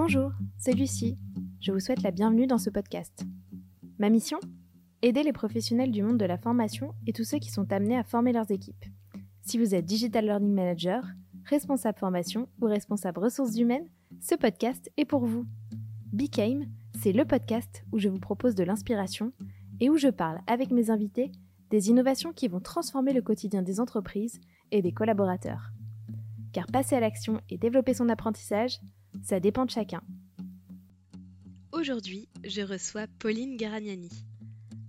Bonjour, c'est Lucie. Je vous souhaite la bienvenue dans ce podcast. Ma mission? Aider les professionnels du monde de la formation et tous ceux qui sont amenés à former leurs équipes. Si vous êtes Digital Learning Manager, responsable formation ou responsable ressources humaines, ce podcast est pour vous. Became, c'est le podcast où je vous propose de l'inspiration et où je parle avec mes invités des innovations qui vont transformer le quotidien des entreprises et des collaborateurs. Car passer à l'action et développer son apprentissage, ça dépend de chacun. Aujourd'hui, je reçois Pauline Garagnani.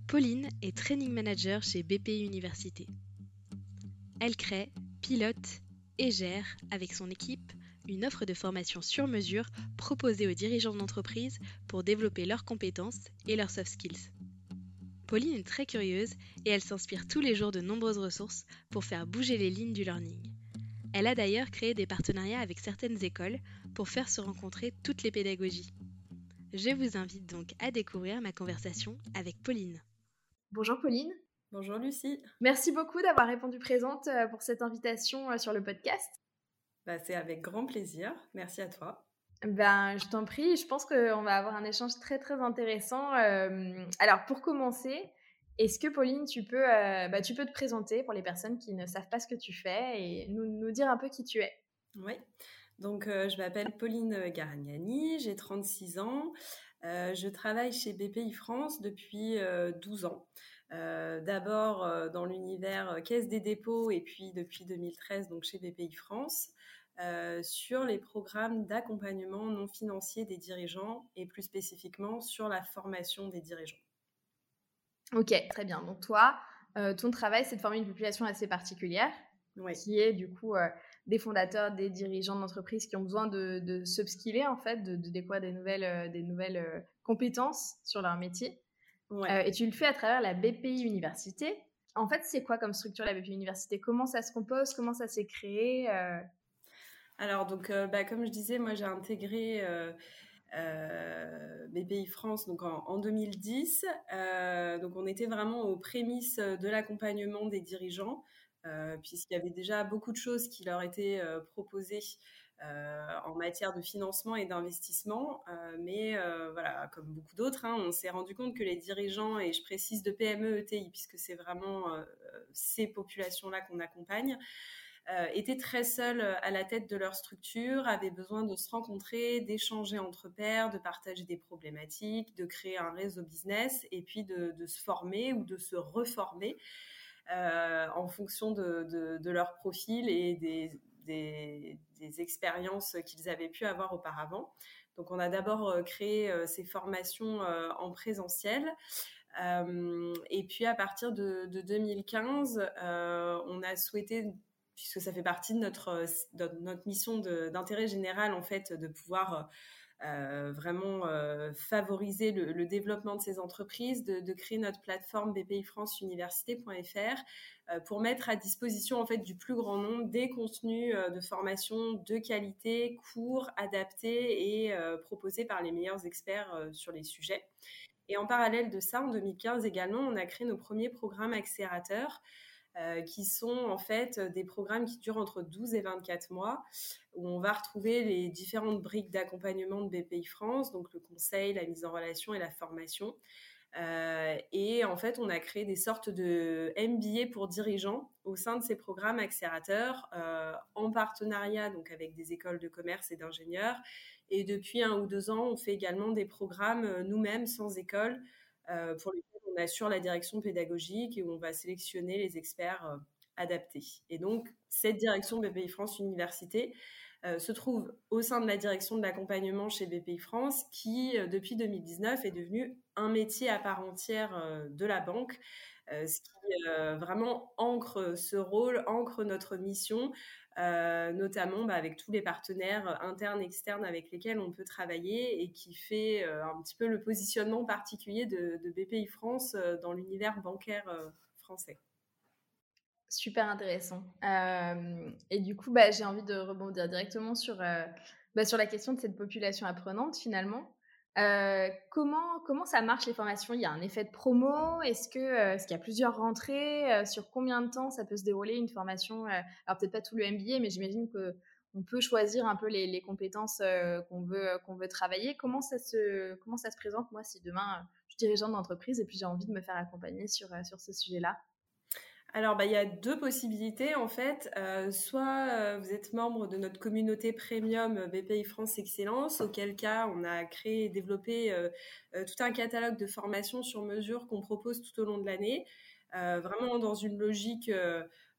Pauline est training manager chez BPI Université. Elle crée, pilote et gère avec son équipe une offre de formation sur mesure proposée aux dirigeants d'entreprise pour développer leurs compétences et leurs soft skills. Pauline est très curieuse et elle s'inspire tous les jours de nombreuses ressources pour faire bouger les lignes du learning. Elle a d'ailleurs créé des partenariats avec certaines écoles pour faire se rencontrer toutes les pédagogies. Je vous invite donc à découvrir ma conversation avec Pauline. Bonjour Pauline. Bonjour Lucie. Merci beaucoup d'avoir répondu présente euh, pour cette invitation euh, sur le podcast. Bah, c'est avec grand plaisir. Merci à toi. Ben, je t'en prie. Je pense qu'on va avoir un échange très très intéressant. Euh, alors pour commencer, est-ce que Pauline, tu peux, bah, tu peux te présenter pour les personnes qui ne savent pas ce que tu fais et nous, nous dire un peu qui tu es? Oui. Donc, euh, je m'appelle Pauline Garagnani, j'ai 36 ans. Euh, je travaille chez BPI France depuis 12 euh, ans. D'abord dans l'univers Caisse des dépôts et puis depuis 2013 donc chez BPI France. sur les programmes d'accompagnement non financier des dirigeants et plus spécifiquement sur la formation des dirigeants. Ok, très bien. Donc toi, ton travail, c'est de former une population assez particulière, qui est du coup des fondateurs, des dirigeants d'entreprise qui ont besoin de, de s'upskiller, en fait, de, découvrir des nouvelles, euh, des nouvelles euh, compétences sur leur métier. Euh, et tu le fais à travers la BPI Université. En fait, c'est quoi comme structure la BPI Université? Comment ça se compose? Comment ça s'est créé Alors, donc, bah, comme je disais, moi, j'ai intégré BPI France donc en, en 2010. donc, on était vraiment aux prémices de l'accompagnement des dirigeants. Euh, puisqu'il y avait déjà beaucoup de choses qui leur étaient euh, proposées euh, en matière de financement et d'investissement. mais voilà, comme beaucoup d'autres, hein, on s'est rendu compte que les dirigeants, et je précise de PME, ETI, puisque c'est vraiment ces populations-là qu'on accompagne, étaient très seuls à la tête de leur structure, avaient besoin de se rencontrer, d'échanger entre pairs, de partager des problématiques, de créer un réseau business et puis de, de se former ou de se reformer. Euh, en fonction de, leur profil et des, expériences qu'ils avaient pu avoir auparavant. Donc, on a d'abord euh, créé euh, ces formations en présentiel. et puis, à partir de, 2015, on a souhaité puisque ça fait partie de notre, notre mission d'intérêt général, en fait, de pouvoir euh, vraiment euh, favoriser le, développement de ces entreprises, de, créer notre plateforme BPI France Université.fr euh, pour mettre à disposition en fait du plus grand nombre des contenus de formation de qualité, courts, adaptés et proposés par les meilleurs experts sur les sujets. Et en parallèle de ça, en 2015 également, on a créé nos premiers programmes accélérateurs euh, qui sont en fait des programmes qui durent entre 12 et 24 mois, où on va retrouver les différentes briques d'accompagnement de BPI France, donc le conseil, la mise en relation et la formation. Euh, et en fait, on a créé des sortes de MBA pour dirigeants au sein de ces programmes accélérateurs, euh, en partenariat donc avec des écoles de commerce et d'ingénieurs. Et depuis un ou deux ans, on fait également des programmes nous-mêmes sans école pour lesquels on assure la direction pédagogique et où on va sélectionner les experts euh, adaptés. Et donc, cette direction BPI France Université euh, se trouve au sein de la direction de l'accompagnement chez BPI France, qui, euh, depuis 2019, est devenu un métier à part entière de la banque, ce qui vraiment ancre ce rôle, ancre notre mission, euh, notamment bah, avec tous les partenaires internes, externes avec lesquels on peut travailler et qui fait euh, un petit peu le positionnement particulier de, BPI France euh, dans l'univers bancaire français. Super intéressant. et du coup, bah, j'ai envie de rebondir directement sur, bah, sur la question de cette population apprenante finalement. Comment, comment ça marche les formations? Il y a un effet de promo? Est-ce que est qu'il y a plusieurs rentrées? Sur combien de temps ça peut se dérouler une formation? Alors peut-être pas tout le MBA, mais j'imagine que on peut choisir un peu les, compétences qu'on veut qu'on veut travailler. Comment ça se comment ça se présente? Moi si demain je suis dirigeante d'entreprise et puis j'ai envie de me faire accompagner sur sur ce sujet-là alors, bah, il y a deux possibilités en fait. Euh, soit euh, vous êtes membre de notre communauté premium euh, BPI France Excellence, auquel cas on a créé et développé tout un catalogue de formations sur mesure qu'on propose tout au long de l'année, vraiment dans une logique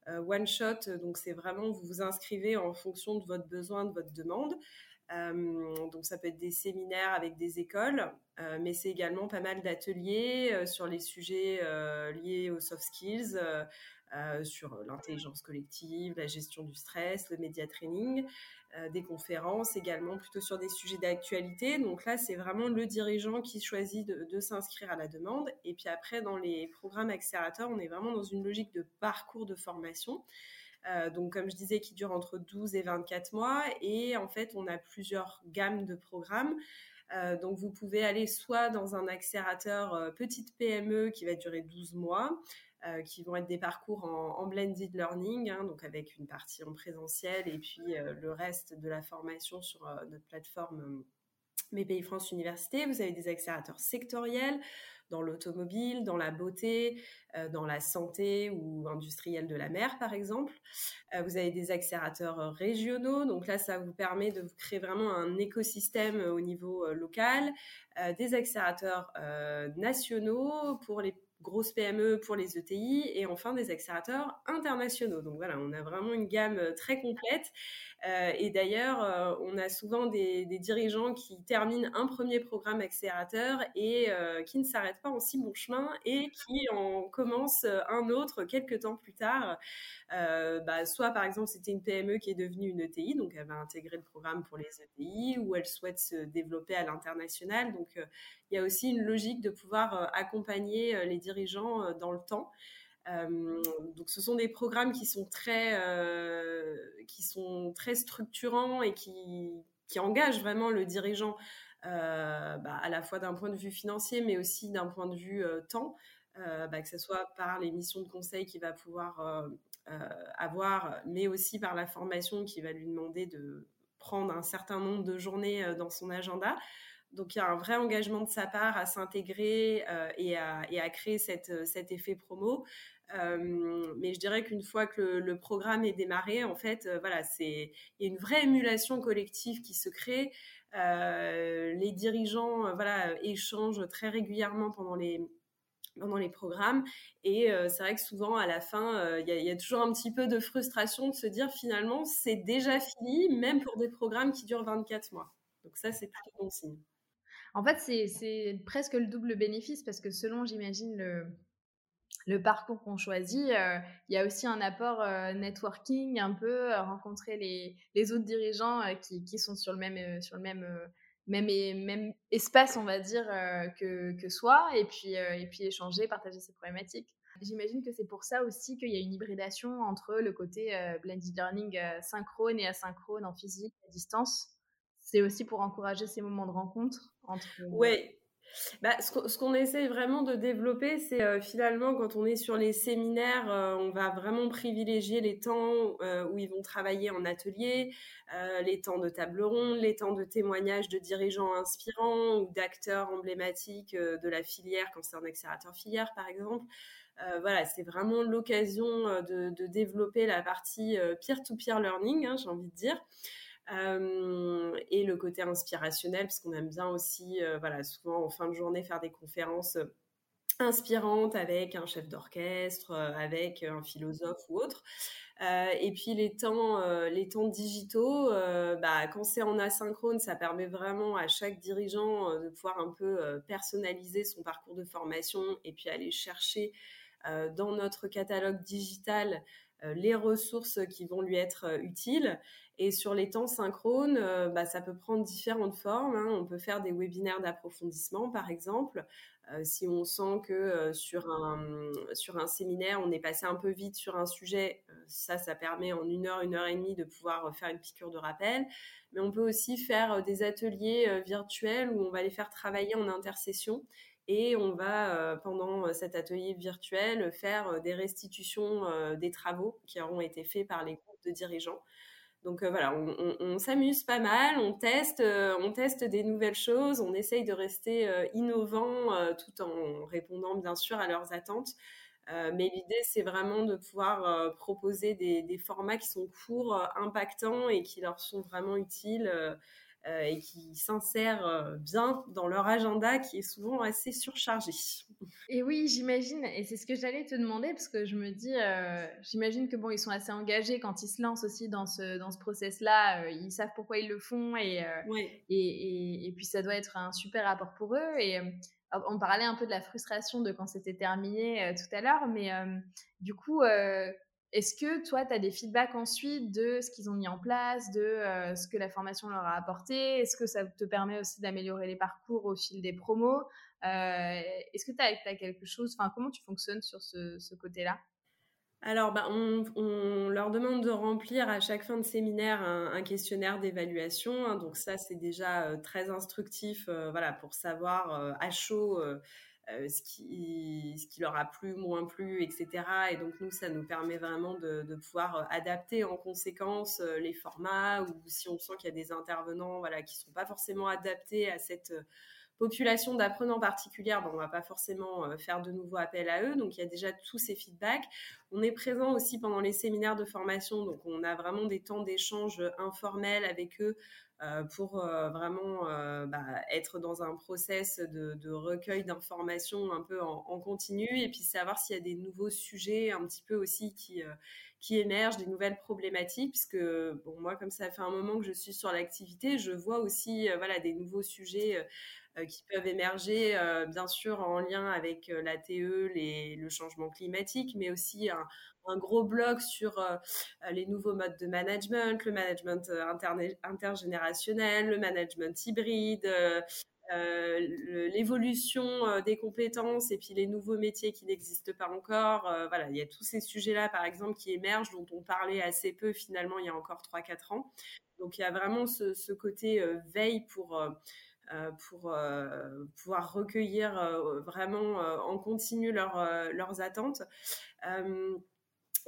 one shot. Donc, c'est vraiment vous vous inscrivez en fonction de votre besoin, de votre demande. Donc ça peut être des séminaires avec des écoles, mais c'est également pas mal d'ateliers sur les sujets liés aux soft skills, sur l'intelligence collective, la gestion du stress, le média training, des conférences également plutôt sur des sujets d'actualité. Donc là, c'est vraiment le dirigeant qui choisit de, de s'inscrire à la demande. Et puis après, dans les programmes accélérateurs, on est vraiment dans une logique de parcours de formation. Euh, donc, comme je disais, qui dure entre 12 et 24 mois. Et en fait, on a plusieurs gammes de programmes. Euh, donc, vous pouvez aller soit dans un accélérateur euh, petite PME qui va durer 12 mois, qui vont être des parcours en, blended learning, hein, donc avec une partie en présentiel et puis le reste de la formation sur notre plateforme BPI France Université. Vous avez des accélérateurs sectoriels dans l'automobile, dans la beauté, euh, dans la santé ou industrielle de la mer, par exemple. Euh, vous avez des accélérateurs euh, régionaux, donc là, ça vous permet de créer vraiment un écosystème au niveau local. des accélérateurs nationaux pour les grosses PME pour les ETI et enfin des accélérateurs internationaux. Donc voilà, on a vraiment une gamme très complète. Euh, et d'ailleurs, euh, on a souvent des, dirigeants qui terminent un premier programme accélérateur et euh, qui ne s'arrêtent pas en si bon chemin et qui en commencent un autre quelques temps plus tard. Bah, soit par exemple, c'était une PME qui est devenue une ETI, donc elle va intégrer le programme pour les ETI, ou elle souhaite se développer à l'international. Donc il y a aussi une logique de pouvoir accompagner les dirigeants dans le temps. Euh, donc, ce sont des programmes qui sont très, euh, qui sont très structurants et qui, qui engagent vraiment le dirigeant euh, bah, à la fois d'un point de vue financier, mais aussi d'un point de vue temps, bah, que ce soit par les missions de conseil qu'il va pouvoir avoir, mais aussi par la formation qui va lui demander de prendre un certain nombre de journées dans son agenda. Donc il y a un vrai engagement de sa part à s'intégrer et, à, et, à, créer cette, cet effet promo. Euh, mais je dirais qu'une fois que le, programme est démarré, en fait, euh, voilà, c'est il y a une vraie émulation collective qui se crée. Euh, les dirigeants, voilà, échangent très régulièrement pendant les pendant les programmes. Et c'est vrai que souvent, à la fin, il y, y, a toujours un petit peu de frustration de se dire finalement, c'est déjà fini, même pour des programmes qui durent 24 mois. Donc ça, c'est plutôt bon signe. En fait, c'est presque le double bénéfice parce que selon, j'imagine, le, parcours qu'on choisit, euh, il y a aussi un apport euh, networking, un peu euh, rencontrer les, autres dirigeants qui, qui, sont sur le même, sur le même, même, même espace, on va dire, que, que, soi, et puis, et puis échanger, partager ses problématiques. J'imagine que c'est pour ça aussi qu'il y a une hybridation entre le côté blended learning synchrone et asynchrone en physique à distance. C'est aussi pour encourager ces moments de rencontre entre. Oui, bah, ce qu'on essaie vraiment de développer, c'est euh, finalement quand on est sur les séminaires, euh, on va vraiment privilégier les temps euh, où ils vont travailler en atelier, les temps de table ronde, les temps de témoignages de dirigeants inspirants ou d'acteurs emblématiques de la filière quand c'est un accélérateur filière par exemple. voilà, c'est vraiment l'occasion de, de, développer la partie peer-to-peer learning, hein, j'ai envie de dire. Euh, et le côté inspirationnel, parce qu'on aime bien aussi, euh, voilà, souvent en fin de journée, faire des conférences euh, inspirantes avec un chef d'orchestre, avec un philosophe ou autre. et puis les temps, les temps digitaux, bah, quand c'est en asynchrone, ça permet vraiment à chaque dirigeant de pouvoir un peu personnaliser son parcours de formation et puis aller chercher dans notre catalogue digital les ressources qui vont lui être utiles. Et sur les temps synchrones, bah, ça peut prendre différentes formes. Hein. On peut faire des webinaires d'approfondissement, par exemple. si on sent que sur, un, sur un séminaire, on est passé un peu vite sur un sujet, ça, ça permet en une heure, une heure et demie de pouvoir faire une piqûre de rappel. Mais on peut aussi faire des ateliers virtuels où on va les faire travailler en intercession et on va, euh, pendant euh, cet atelier virtuel, faire euh, des restitutions des travaux qui auront été faits par les groupes de dirigeants. Donc voilà, on, s'amuse pas mal, on teste, on teste des nouvelles choses, on essaye de rester innovant tout en répondant bien sûr à leurs attentes. mais l'idée, c'est vraiment de pouvoir proposer des, formats qui sont courts, impactants et qui leur sont vraiment utiles euh, et qui s'insèrent euh, bien dans leur agenda qui est souvent assez surchargé. Et oui, j'imagine, et c'est ce que j'allais te demander parce que je me dis, euh, j'imagine que bon, ils sont assez engagés quand ils se lancent aussi dans ce dans ce process-là. ils savent pourquoi ils le font et, et, et, puis ça doit être un super apport pour eux. Et on parlait un peu de la frustration de quand c'était terminé tout à l'heure, mais du coup, est-ce que toi, tu as des feedbacks ensuite de ce qu'ils ont mis en place, de euh, ce que la formation leur a apporté? Est-ce que ça te permet aussi d'améliorer les parcours au fil des promos? Euh, Est-ce que tu as, quelque chose Enfin, comment tu fonctionnes sur ce, côté-là? Alors, bah, on, leur demande de remplir à chaque fin de séminaire un, questionnaire d'évaluation. Hein. donc ça, c'est déjà euh, très instructif, voilà, pour savoir à chaud euh, ce, qui, leur a plu, moins plu, etc. Et donc nous, ça nous permet vraiment de, pouvoir euh, adapter en conséquence euh, les formats ou si on sent qu'il y a des intervenants voilà, qui ne sont pas forcément adaptés à cette population d'apprenants particulière, ben, on ne va pas forcément faire de nouveaux appels à eux. Donc il y a déjà tous ces feedbacks. On est présent aussi pendant les séminaires de formation, donc on a vraiment des temps d'échange informels avec eux pour euh, vraiment euh, bah, être dans un process de, recueil d'informations un peu en, continu et puis savoir s'il y a des nouveaux sujets un petit peu aussi qui, qui émergent, des nouvelles problématiques, puisque bon, moi, comme ça fait un moment que je suis sur l'activité, je vois aussi voilà, des nouveaux sujets qui peuvent émerger, bien sûr, en lien avec la TE, les, le changement climatique, mais aussi un, gros bloc sur euh, les nouveaux modes de management, le management euh, intergénérationnel, le management hybride, euh, l'évolution des compétences et puis les nouveaux métiers qui n'existent pas encore. voilà, il y a tous ces sujets-là, par exemple, qui émergent, dont on parlait assez peu finalement il y a encore 3-4 ans. Donc il y a vraiment ce, côté veille pour... pour pouvoir recueillir vraiment en continu leurs attentes.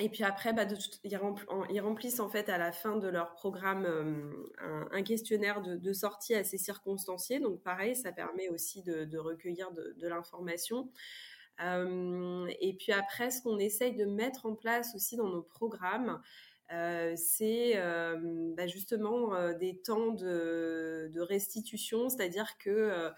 Et puis après, bah, ils, remplissent en fait à la fin de leur programme euh, un, questionnaire de, sortie assez circonstancié. Donc pareil, ça permet aussi de, recueillir de, l'information. Euh, et puis après, ce qu'on essaye de mettre en place aussi dans nos programmes, euh, c'est bah, justement des temps de, restitution, c'est-à-dire que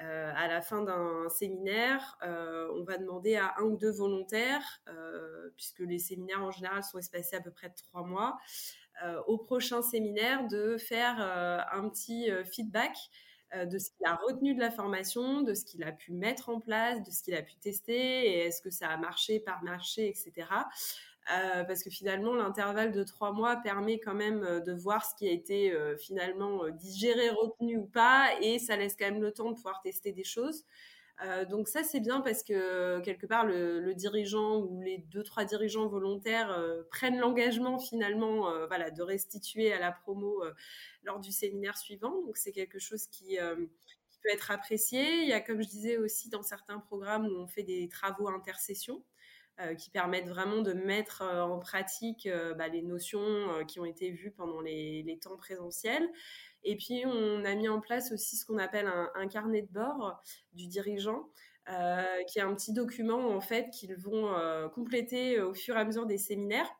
euh, à la fin d'un séminaire, euh, on va demander à un ou deux volontaires, euh, puisque les séminaires en général sont espacés à peu près de trois mois, au prochain séminaire de faire un petit feedback de ce qu'il a retenu de la formation, de ce qu'il a pu mettre en place, de ce qu'il a pu tester, et est-ce que ça a marché, par marché, etc. Euh, parce que finalement, l'intervalle de trois mois permet quand même euh, de voir ce qui a été euh, finalement digéré, retenu ou pas, et ça laisse quand même le temps de pouvoir tester des choses. donc ça, c'est bien parce que quelque part, le, dirigeant ou les deux, trois dirigeants volontaires prennent l'engagement finalement voilà, de restituer à la promo lors du séminaire suivant. Donc c'est quelque chose qui, qui, peut être apprécié. Il y a, comme je disais aussi, dans certains programmes où on fait des travaux intercession. Euh, qui permettent vraiment de mettre euh, en pratique euh, bah, les notions qui ont été vues pendant les, temps présentiels. Et puis, on a mis en place aussi ce qu'on appelle un, carnet de bord du dirigeant. qui est un petit document en fait qu'ils vont compléter au fur et à mesure des séminaires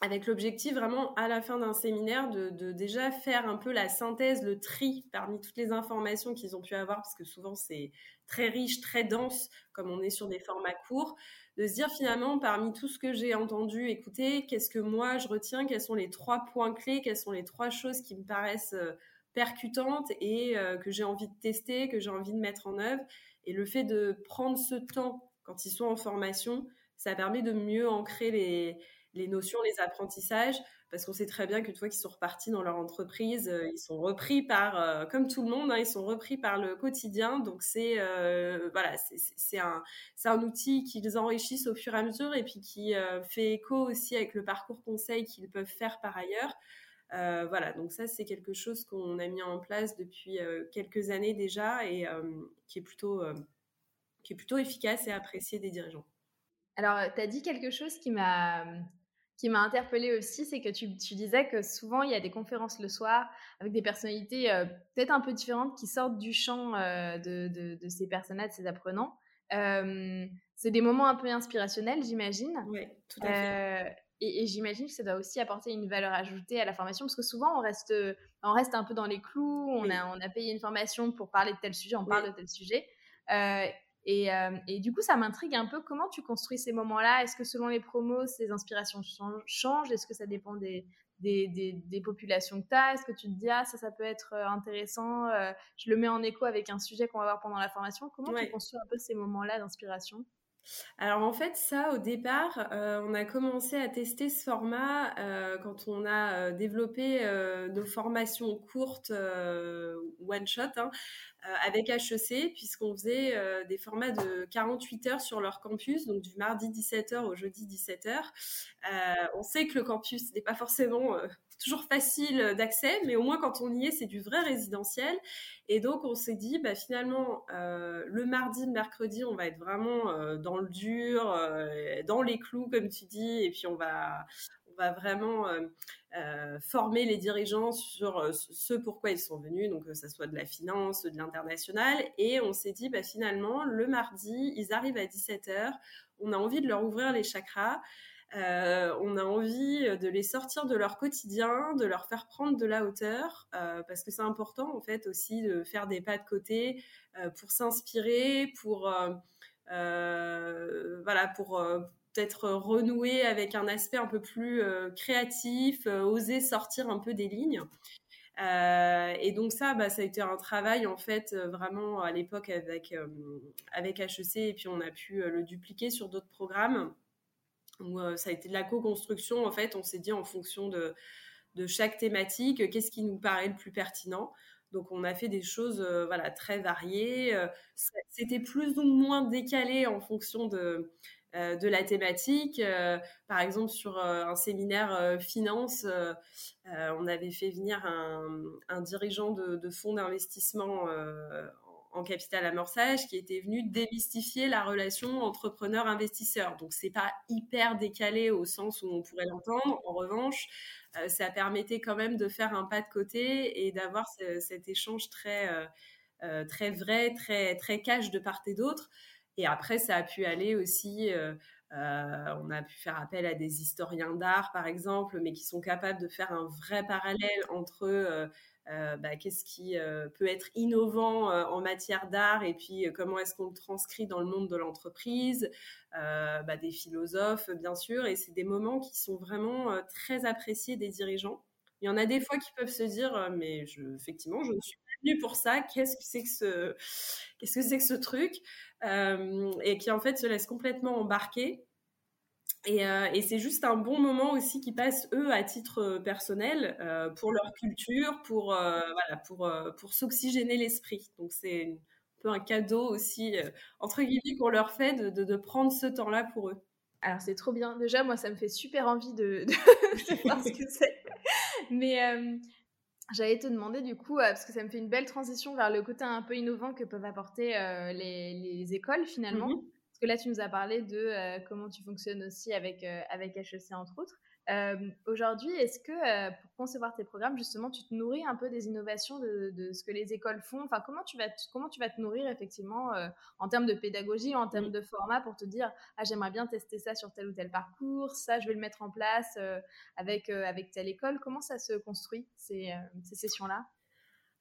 avec l'objectif vraiment à la fin d'un séminaire de, déjà faire un peu la synthèse, le tri parmi toutes les informations qu'ils ont pu avoir, parce que souvent c'est très riche, très dense, comme on est sur des formats courts, de se dire finalement parmi tout ce que j'ai entendu, écouter, qu'est-ce que moi je retiens, quels sont les trois points clés, quelles sont les trois choses qui me paraissent euh, percutantes et euh, que j'ai envie de tester, que j'ai envie de mettre en œuvre. Et le fait de prendre ce temps quand ils sont en formation, ça permet de mieux ancrer les, les notions, les apprentissages, parce qu'on sait très bien qu'une fois qu'ils sont repartis dans leur entreprise, euh, ils sont repris par, euh, comme tout le monde, hein, ils sont repris par le quotidien. Donc c'est euh, voilà, un, un outil qu'ils enrichissent au fur et à mesure et puis qui fait écho aussi avec le parcours conseil qu'ils peuvent faire par ailleurs. voilà, donc ça c'est quelque chose qu'on a mis en place depuis quelques années déjà et qui est plutôt qui est plutôt efficace et apprécié des dirigeants. Alors, tu as dit quelque chose qui m'a qui m'a interpellée aussi, c'est que tu, tu, disais que souvent il y a des conférences le soir avec des personnalités euh, peut-être un peu différentes qui sortent du champ euh, de, de, ces personnages, de ces apprenants. Euh, c'est des moments un peu inspirationnels, j'imagine. Oui, tout à fait. et, j'imagine que ça doit aussi apporter une valeur ajoutée à la formation, parce que souvent on reste, on reste un peu dans les clous, on, a, on a payé une formation pour parler de tel sujet, on parle de tel sujet. Euh, et, du coup, ça m'intrigue un peu comment tu construis ces moments-là. Est-ce que selon les promos, ces inspirations changent? Est-ce que ça dépend des, des, populations que tu as Est-ce que tu te dis, ah, ça, ça peut être euh, intéressant euh, Je le mets en écho avec un sujet qu'on va voir pendant la formation. Comment tu construis un peu ces moments-là d'inspiration? Alors en fait, ça, au départ, on a commencé à tester ce format quand on a développé nos formations courtes one shot. Hein, euh, avec HEC, puisqu'on faisait euh, des formats de 48 heures sur leur campus, donc du mardi 17h au jeudi 17h. Euh, on sait que le campus n'est pas forcément toujours facile d'accès, mais au moins quand on y est, c'est du vrai résidentiel. Et donc on s'est dit, bah, finalement, le mardi, le mercredi, on va être vraiment dans le dur, dans les clous, comme tu dis, et puis on va, on va vraiment euh, former les dirigeants sur euh, ce pourquoi ils sont venus, donc que ce soit de la finance, de l'international. Et on s'est dit, bah, finalement, le mardi, ils arrivent à 17h, on a envie de leur ouvrir les chakras. Euh, on a envie de les sortir de leur quotidien, de leur faire prendre de la hauteur, parce que c'est important en fait aussi de faire des pas de côté pour s'inspirer, pour voilà, pour peut-être renouer avec un aspect un peu plus euh, créatif, euh, oser sortir un peu des lignes. Euh, et donc ça, bah, ça a été un travail en fait vraiment à l'époque avec avec HEC et puis on a pu le dupliquer sur d'autres programmes où ça a été de la co-construction en fait. On s'est dit en fonction de de chaque thématique, qu'est-ce qui nous paraît le plus pertinent. Donc on a fait des choses voilà très variées. C'était plus ou moins décalé en fonction de euh, de la thématique. Euh, par exemple, sur euh, un séminaire finance, on avait fait venir un, dirigeant de, fonds d'investissement en capital amorçage qui était venu démystifier la relation entrepreneur-investisseur. Donc c'est pas hyper décalé au sens où on pourrait l'entendre. En revanche, ça permettait quand même de faire un pas de côté et d'avoir cet échange très très vrai, très très cash de part et d'autre. Et après, ça a pu aller aussi. Euh, euh, on a pu faire appel à des historiens d'art, par exemple, mais qui sont capables de faire un vrai parallèle entre euh, bah, qu'est-ce qui peut être innovant en matière d'art et puis comment est-ce qu'on le transcrit dans le monde de l'entreprise, bah, des philosophes, bien sûr. Et c'est des moments qui sont vraiment très appréciés des dirigeants. Il y en a des fois qui peuvent se dire, mais effectivement, je ne suis pas venue pour ça. Qu'est-ce que c'est que ce, truc? Euh, Et qui en fait se laissent complètement embarquer. Et, euh, et c'est juste un bon moment aussi qui passent eux à titre personnel euh, pour leur culture, pour voilà, pour pour s'oxygéner l'esprit. Donc c'est un peu un cadeau aussi entre guillemets qu'on leur fait de, de, de prendre ce temps-là pour eux. Alors c'est trop bien. Déjà moi ça me fait super envie de, de, voir ce que c'est. Mais euh, j'allais te demander du coup, euh, parce que ça me fait une belle transition vers le côté un peu innovant que peuvent apporter euh, les, écoles finalement. Mm-hmm. Parce que là, tu nous as parlé de comment tu fonctionnes aussi avec, avec HEC entre autres. Euh, aujourd'hui, est-ce que euh, pour concevoir tes programmes, justement, tu te nourris un peu des innovations de, ce que les écoles font? Enfin, comment tu vas te, comment tu vas te nourrir effectivement euh, en termes de pédagogie, en termes de format, pour te dire ah j'aimerais bien tester ça sur tel ou tel parcours, ça je vais le mettre en place avec avec telle école. Comment ça se construit ces, ces sessions-là?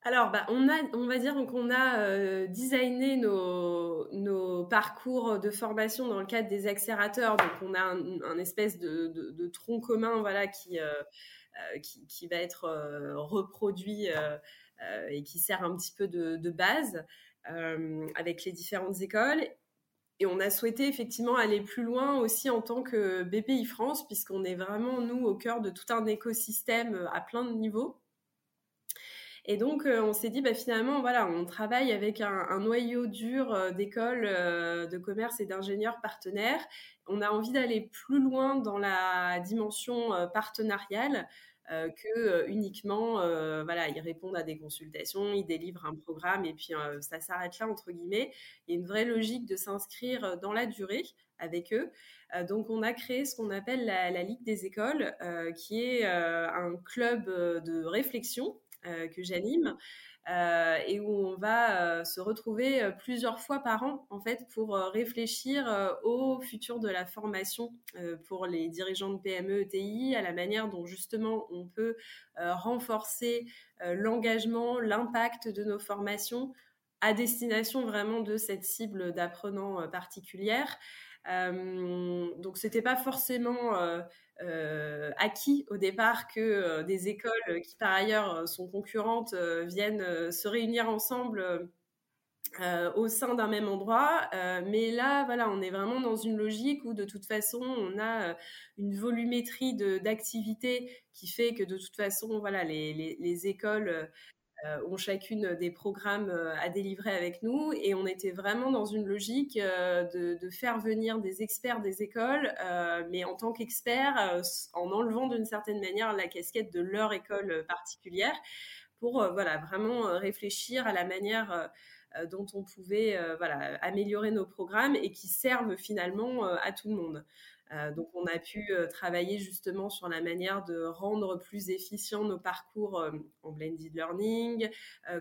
Alors, bah, on, a, on va dire qu'on a euh, designé nos, parcours de formation dans le cadre des accélérateurs. Donc, on a un, espèce de, tronc commun voilà, qui, euh, euh, qui, va être reproduit et qui sert un petit peu de, de base avec les différentes écoles. et on a souhaité effectivement aller plus loin aussi en tant que BPI France, puisqu'on est vraiment, nous, au cœur de tout un écosystème à plein de niveaux. Et donc, euh, on s'est dit, bah, finalement, voilà, on travaille avec un, noyau dur euh, d'écoles euh, de commerce et d'ingénieurs partenaires. On a envie d'aller plus loin dans la dimension partenariale. que uniquement, voilà, ils répondent à des consultations, ils délivrent un programme et puis ça s'arrête là entre guillemets. Il y a une vraie logique de s'inscrire dans la durée avec eux. donc, on a créé ce qu'on appelle la, Ligue des écoles, qui est un club de réflexion que j'anime. Euh, et où on va euh, se retrouver plusieurs fois par an en fait pour réfléchir au futur de la formation pour les dirigeants de PME ETI à la manière dont justement on peut renforcer l'engagement, l'impact de nos formations à destination vraiment de cette cible d'apprenants particulière. donc c'était pas forcément euh, acquis au départ que euh, des écoles qui par ailleurs sont concurrentes euh, viennent se réunir ensemble au sein d'un même endroit. mais là, voilà, on est vraiment dans une logique où de toute façon, on a une volumétrie d'activités qui fait que de toute façon, voilà, les, les, les écoles euh, ont chacune des programmes euh, à délivrer avec nous et on était vraiment dans une logique euh, de, faire venir des experts des écoles, mais en tant qu'experts, en enlevant d'une certaine manière la casquette de leur école particulière pour voilà vraiment réfléchir à la manière dont on pouvait améliorer nos programmes et qui servent finalement à tout le monde. Euh, donc, on a pu euh, travailler justement sur la manière de rendre plus efficients nos parcours euh, en blended learning.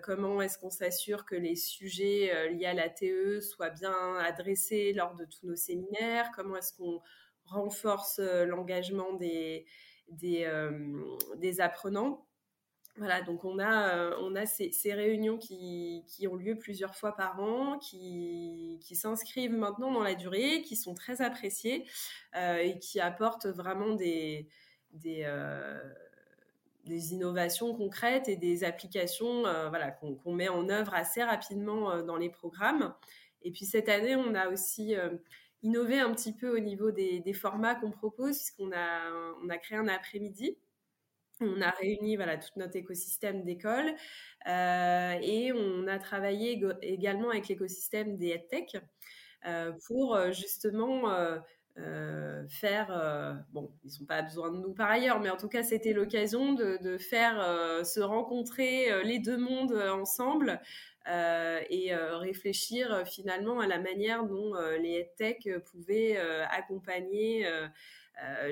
comment est-ce qu'on s'assure que les sujets liés à la TE soient bien adressés lors de tous nos séminaires? Comment est-ce qu'on renforce l'engagement des, des apprenants? Voilà, donc on a, euh, on a ces, réunions qui, qui, ont lieu plusieurs fois par an, qui, qui s'inscrivent maintenant dans la durée, qui sont très appréciées euh, et qui apportent vraiment des, des, euh, innovations concrètes et des applications voilà, qu'on met en œuvre assez rapidement dans les programmes. Et puis cette année, on a aussi innové un petit peu au niveau des, des formats qu'on propose, puisqu'on a, on a créé un après-midi on a réuni voilà, tout notre écosystème d'écoles euh, et on a travaillé également avec l'écosystème des EdTech euh, pour euh, justement faire, bon, ils n'ont pas besoin de nous par ailleurs, mais en tout cas, c'était l'occasion de, faire se rencontrer les deux mondes ensemble et réfléchir finalement à la manière dont les EdTech pouvaient accompagner euh,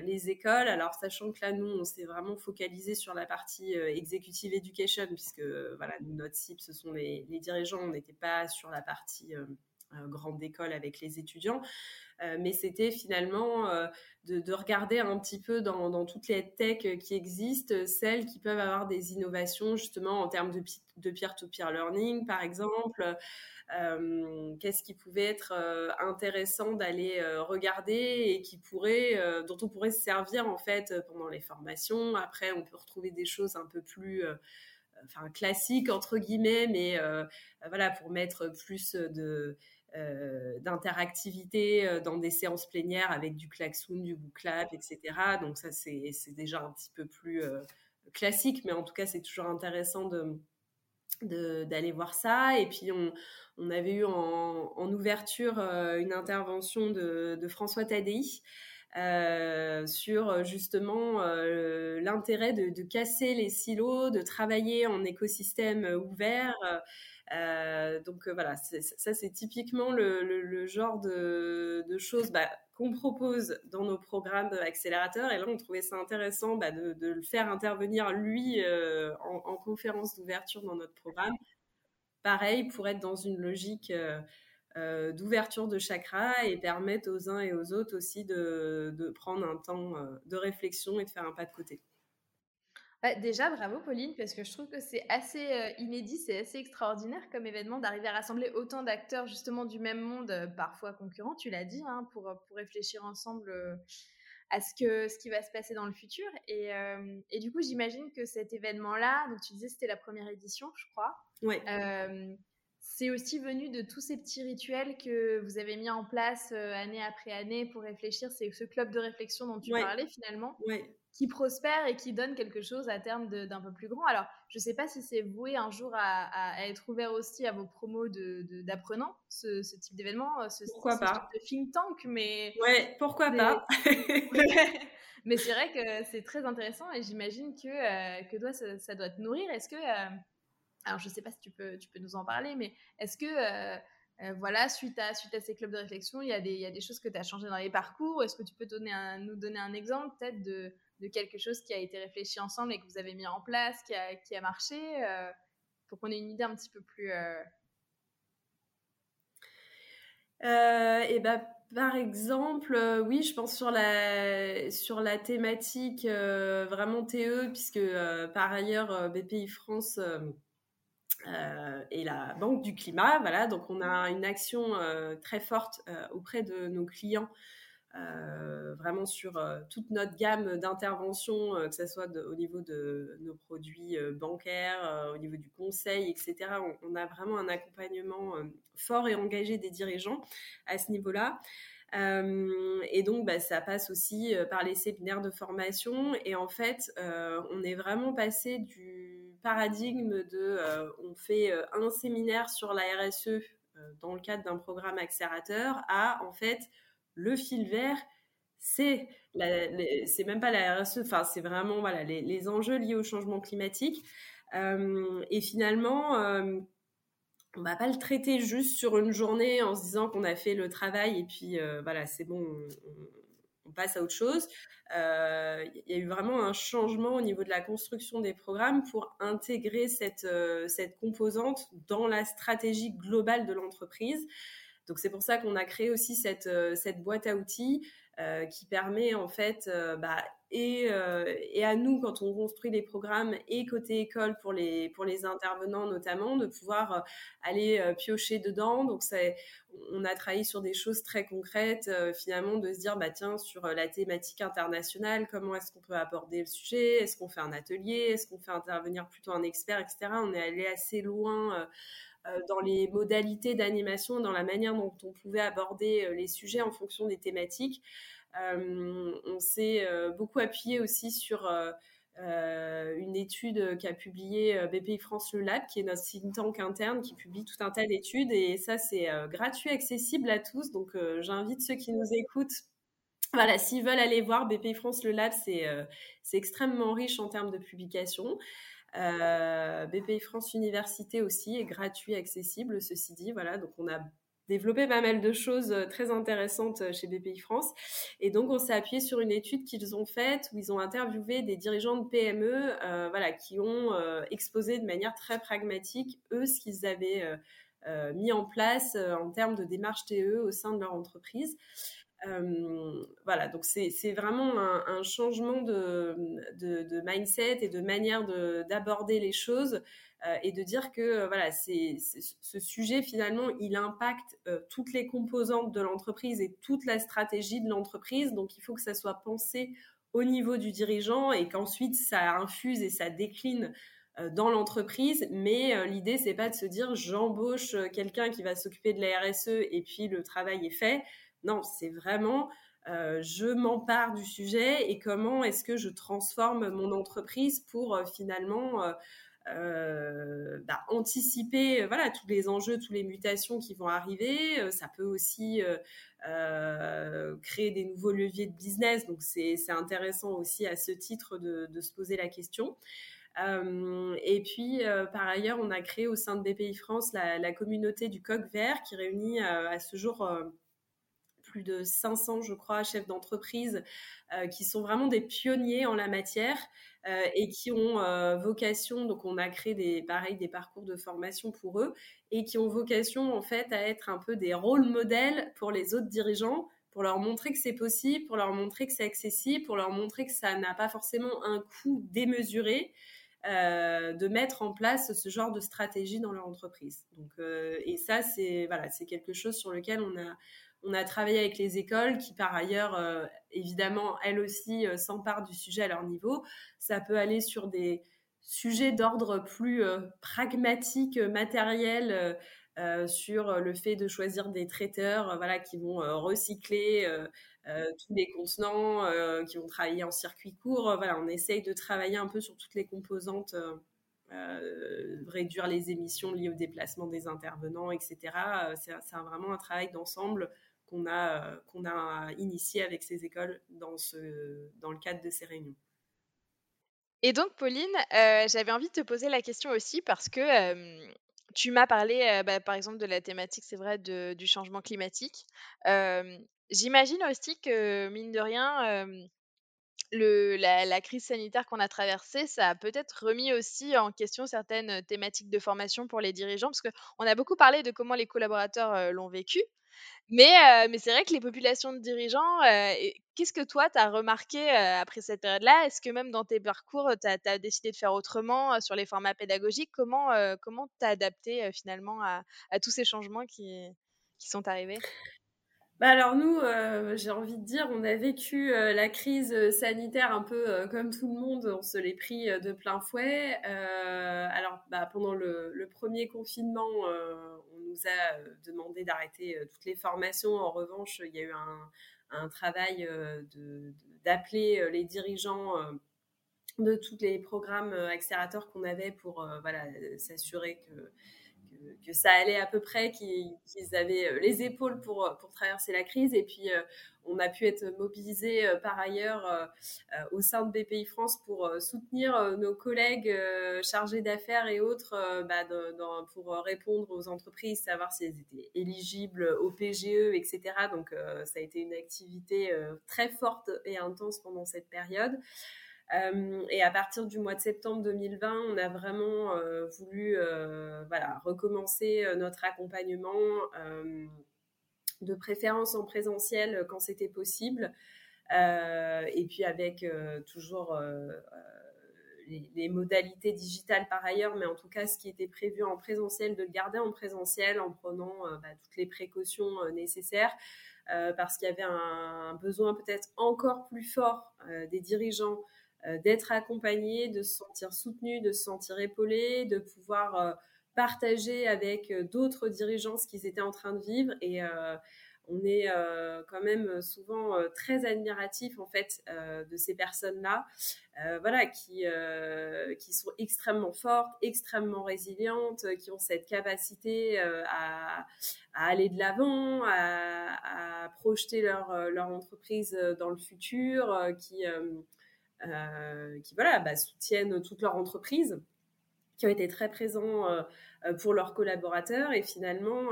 les écoles. Alors, sachant que là, nous, on s'est vraiment focalisé sur la partie euh, executive education, puisque voilà, notre cible, ce sont les, dirigeants. On n'était pas sur la partie euh, grande école avec les étudiants. Mais c'était finalement de, regarder un petit peu dans, toutes les tech qui existent, celles qui peuvent avoir des innovations justement en termes de peer-to-peer learning, par exemple, euh, qu'est-ce qui pouvait être euh, intéressant d'aller euh, regarder et qui pourrait, dont on pourrait se servir en fait pendant les formations. Après, on peut retrouver des choses un peu plus enfin classiques entre guillemets, mais voilà pour mettre plus de d'interactivité dans des séances plénières avec du klaxon, du bouclap, etc. Donc ça c'est déjà un petit peu plus classique, mais en tout cas c'est toujours intéressant de d'aller voir ça. Et puis, on, on avait eu en, en ouverture euh, une intervention de, de François Tadei. Euh, sur justement euh, l'intérêt de, de, casser les silos, de travailler en écosystème ouvert. Euh, donc voilà, ça c'est typiquement le, genre de, choses bah, qu'on propose dans nos programmes accélérateurs. Et là, on trouvait ça intéressant bah, de, le faire intervenir lui en, en, conférence d'ouverture dans notre programme pareil, pour être dans une logique euh, euh, d'ouverture de chakra et permettre aux uns et aux autres aussi de, prendre un temps euh, de réflexion et de faire un pas de côté. Déjà, bravo Pauline, parce que je trouve que c'est assez inédit, c'est assez extraordinaire comme événement d'arriver à rassembler autant d'acteurs justement du même monde, parfois concurrents, tu l'as dit, hein, pour, pour réfléchir ensemble à ce, que, ce qui va se passer dans le futur. Et, et du coup, j'imagine que cet événement-là, donc tu disais c'était la première édition, je crois. Oui. c'est aussi venu de tous ces petits rituels que vous avez mis en place année après année pour réfléchir. C'est ce club de réflexion dont tu parlais finalement. Oui qui prospère et qui donne quelque chose à terme d'un peu plus grand. Alors, je ne sais pas si c'est voué un jour à, être ouvert aussi à vos promos d'apprenants, de, ce, type d'événement, ce, pourquoi pas? de think tank, mais... Ouais, pourquoi pas? Mais c'est vrai que c'est très intéressant et j'imagine que, euh, que doit, ça, doit te nourrir. Est-ce que... Euh, alors, je ne sais pas si tu peux, tu peux nous en parler, mais est-ce que... Euh, voilà, suite à, suite à ces clubs de réflexion, il y a des, il y a des choses que tu as changées dans les parcours? Est-ce que tu peux donner un, nous donner un exemple peut-être de, de quelque chose qui a été réfléchi ensemble et que vous avez mis en place, qui a, qui a marché, euh, pour qu'on ait une idée un petit peu plus. Euh... euh et ben, par exemple, euh, oui, je pense sur la, sur la thématique vraiment TE, puisque par ailleurs, BPI France et la Banque du Climat, voilà, donc on a une action très forte auprès de nos clients euh, vraiment sur euh, toute notre gamme d'interventions, euh, que ce soit au niveau de nos produits bancaires, au niveau du conseil, etc. On, a vraiment un accompagnement fort et engagé des dirigeants à ce niveau-là. et donc, bah, ça passe aussi par les séminaires de formation. Et en fait, on est vraiment passé du paradigme de on fait un séminaire sur la RSE dans le cadre d'un programme accélérateur à en fait le fil vert, c'est même pas la RSE, enfin c'est vraiment voilà les, enjeux liés au changement climatique. Euh, et finalement, euh, on va pas le traiter juste sur une journée en se disant qu'on a fait le travail et puis euh, voilà c'est bon, on, passe à autre chose. Il y a eu vraiment un changement au niveau de la construction des programmes pour intégrer cette composante dans la stratégie globale de l'entreprise. Donc c'est pour ça qu'on a créé aussi cette, euh, cette boîte à outils euh, qui permet en fait euh, bah, et, et, à nous quand on construit les programmes et côté école pour les pour les intervenants notamment de pouvoir aller piocher dedans. Donc on a travaillé sur des choses très concrètes finalement de se dire bah tiens sur la thématique internationale comment est-ce qu'on peut aborder le sujet? Est-ce qu'on fait un atelier? Est-ce qu'on fait intervenir plutôt un expert etc on est allé assez loin dans les modalités d'animation, dans la manière dont on pouvait aborder euh, les sujets en fonction des thématiques. Euh, on s'est beaucoup appuyé aussi sur une étude qu'a publiée BPI France Le Lab, qui est notre think tank interne, qui publie tout un tas d'études. Et ça, c'est gratuit, accessible à tous. Donc, j'invite ceux qui nous écoutent. Voilà, s'ils veulent aller voir BPI France Le Lab, c'est extrêmement riche en termes de publications. Euh, BPI France Université aussi est gratuit, accessible, ceci dit. Voilà, donc on a développé pas mal de choses euh, très intéressantes euh, chez BPI France. Et donc, on s'est appuyé sur une étude qu'ils ont faite où ils ont interviewé des dirigeants de PME voilà, qui ont exposé de manière très pragmatique, eux, ce qu'ils avaient mis en place en termes de démarche TE au sein de leur entreprise. Euh, voilà, donc c'est vraiment un, changement de, de, mindset et de manière d'aborder les choses euh, et de dire que euh, voilà, c'est ce sujet finalement, il impacte toutes les composantes de l'entreprise et toute la stratégie de l'entreprise. Donc il faut que ça soit pensé au niveau du dirigeant et qu'ensuite ça infuse et ça décline dans l'entreprise, mais l'idée c'est pas de se dire j'embauche quelqu'un qui va s'occuper de la RSE et puis le travail est fait. Non, c'est vraiment euh, je m'empare du sujet et comment est-ce que je transforme mon entreprise pour euh, finalement euh, bah, anticiper voilà tous les enjeux, toutes les mutations qui vont arriver. ça peut aussi créer des nouveaux leviers de business, donc c'est intéressant aussi à ce titre de, se poser la question. et puis, par ailleurs, on a créé au sein de BPI France la, la communauté du coq vert qui réunit à ce jour plus de 500, je crois, chefs d'entreprise euh, qui sont vraiment des pionniers en la matière euh, et qui ont euh, vocation, donc on a créé des, pareil, des parcours de formation pour eux et qui ont vocation en fait à être un peu des rôles modèles pour les autres dirigeants pour leur montrer que c'est possible, pour leur montrer que c'est accessible, pour leur montrer que ça n'a pas forcément un coût démesuré. de mettre en place ce genre de stratégie dans leur entreprise. Donc, et ça, c'est voilà, c'est quelque chose sur lequel on a on a travaillé avec les écoles qui, par ailleurs, euh, évidemment, elles aussi euh, s'emparent du sujet à leur niveau. Ça peut aller sur des sujets d'ordre plus euh, pragmatique, matériel, sur le fait de choisir des traiteurs voilà, qui vont recycler tous les contenants, qui vont travailler en circuit court. voilà, on essaye de travailler un peu sur toutes les composantes. réduire les émissions liées au déplacement des intervenants, etc. c'est vraiment un travail d'ensemble qu'on a, qu'on a initié avec ces écoles dans, ce, dans le cadre de ces réunions. Et donc, Pauline, euh, j'avais envie de te poser la question aussi parce que tu m'as parlé, bah, par exemple, de la thématique, c'est vrai, du changement climatique. J'imagine aussi que, mine de rien, la, crise sanitaire qu'on a traversée, ça a peut-être remis aussi en question certaines thématiques de formation pour les dirigeants, parce qu'on a beaucoup parlé de comment les collaborateurs l'ont vécu, mais, mais c'est vrai que les populations de dirigeants, qu'est-ce que toi, tu as remarqué après cette période-là? Est-ce que même dans tes parcours, tu as, décidé de faire autrement sur les formats pédagogiques? Comment comment t'as adapté finalement à, à, tous ces changements qui, qui sont arrivés? Bah alors nous, j'ai envie de dire, on a vécu la crise sanitaire un peu comme tout le monde, on se l'est pris de plein fouet. alors bah, pendant le, premier confinement, nous a euh, demandé d'arrêter euh, toutes les formations. En revanche, il y a eu un, travail euh, d'appeler les dirigeants de tous les programmes accélérateurs qu'on avait pour s'assurer que que ça allait à peu près, qu'ils avaient euh, les épaules pour, euh, pour traverser la crise. Et puis, euh, on a pu être mobilisés par ailleurs au sein de BPI France pour soutenir nos collègues chargés d'affaires et autres bah, pour répondre aux entreprises, savoir si elles étaient éligibles au PGE, etc. Donc, ça a été une activité très forte et intense pendant cette période. Euh, et à partir du mois de septembre 2020, on a vraiment euh, voulu euh, voilà, recommencer notre accompagnement, de préférence en présentiel quand c'était possible, et puis avec toujours les, modalités digitales par ailleurs, mais en tout cas ce qui était prévu en présentiel, de le garder en présentiel en prenant bah, toutes les précautions nécessaires. parce qu'il y avait un, besoin peut-être encore plus fort des dirigeants d'être accompagné, de se sentir soutenu, de se sentir épaulé, de pouvoir euh, partager avec euh, d'autres dirigeants ce qu'ils étaient en train de vivre. Et on est quand même souvent très admiratif en fait de ces personnes-là, voilà, qui qui sont extrêmement fortes, extrêmement résilientes, qui ont cette capacité à, aller de l'avant, à, projeter leur leur entreprise dans le futur, qui euh, qui voilà, bah, soutiennent toute leur entreprise, qui ont été très présents euh, euh, pour leurs collaborateurs. Et finalement,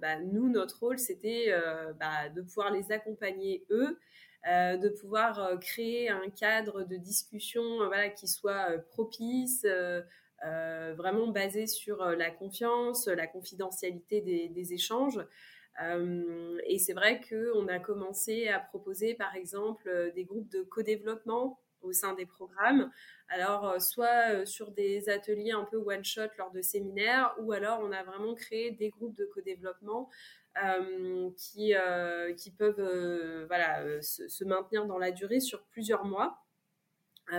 bah, nous, notre rôle, c'était bah, de pouvoir les accompagner eux, de pouvoir créer un cadre de discussion voilà, qui soit propice, vraiment basé sur la confiance, la confidentialité des échanges. Euh, et c'est vrai qu'on a commencé à proposer, par exemple, euh, des groupes de co-développement au sein des programmes. Alors, euh, soit sur des ateliers un peu one-shot lors de séminaires, ou alors on a vraiment créé des groupes de co-développement qui, qui peuvent voilà, se, maintenir dans la durée sur plusieurs mois.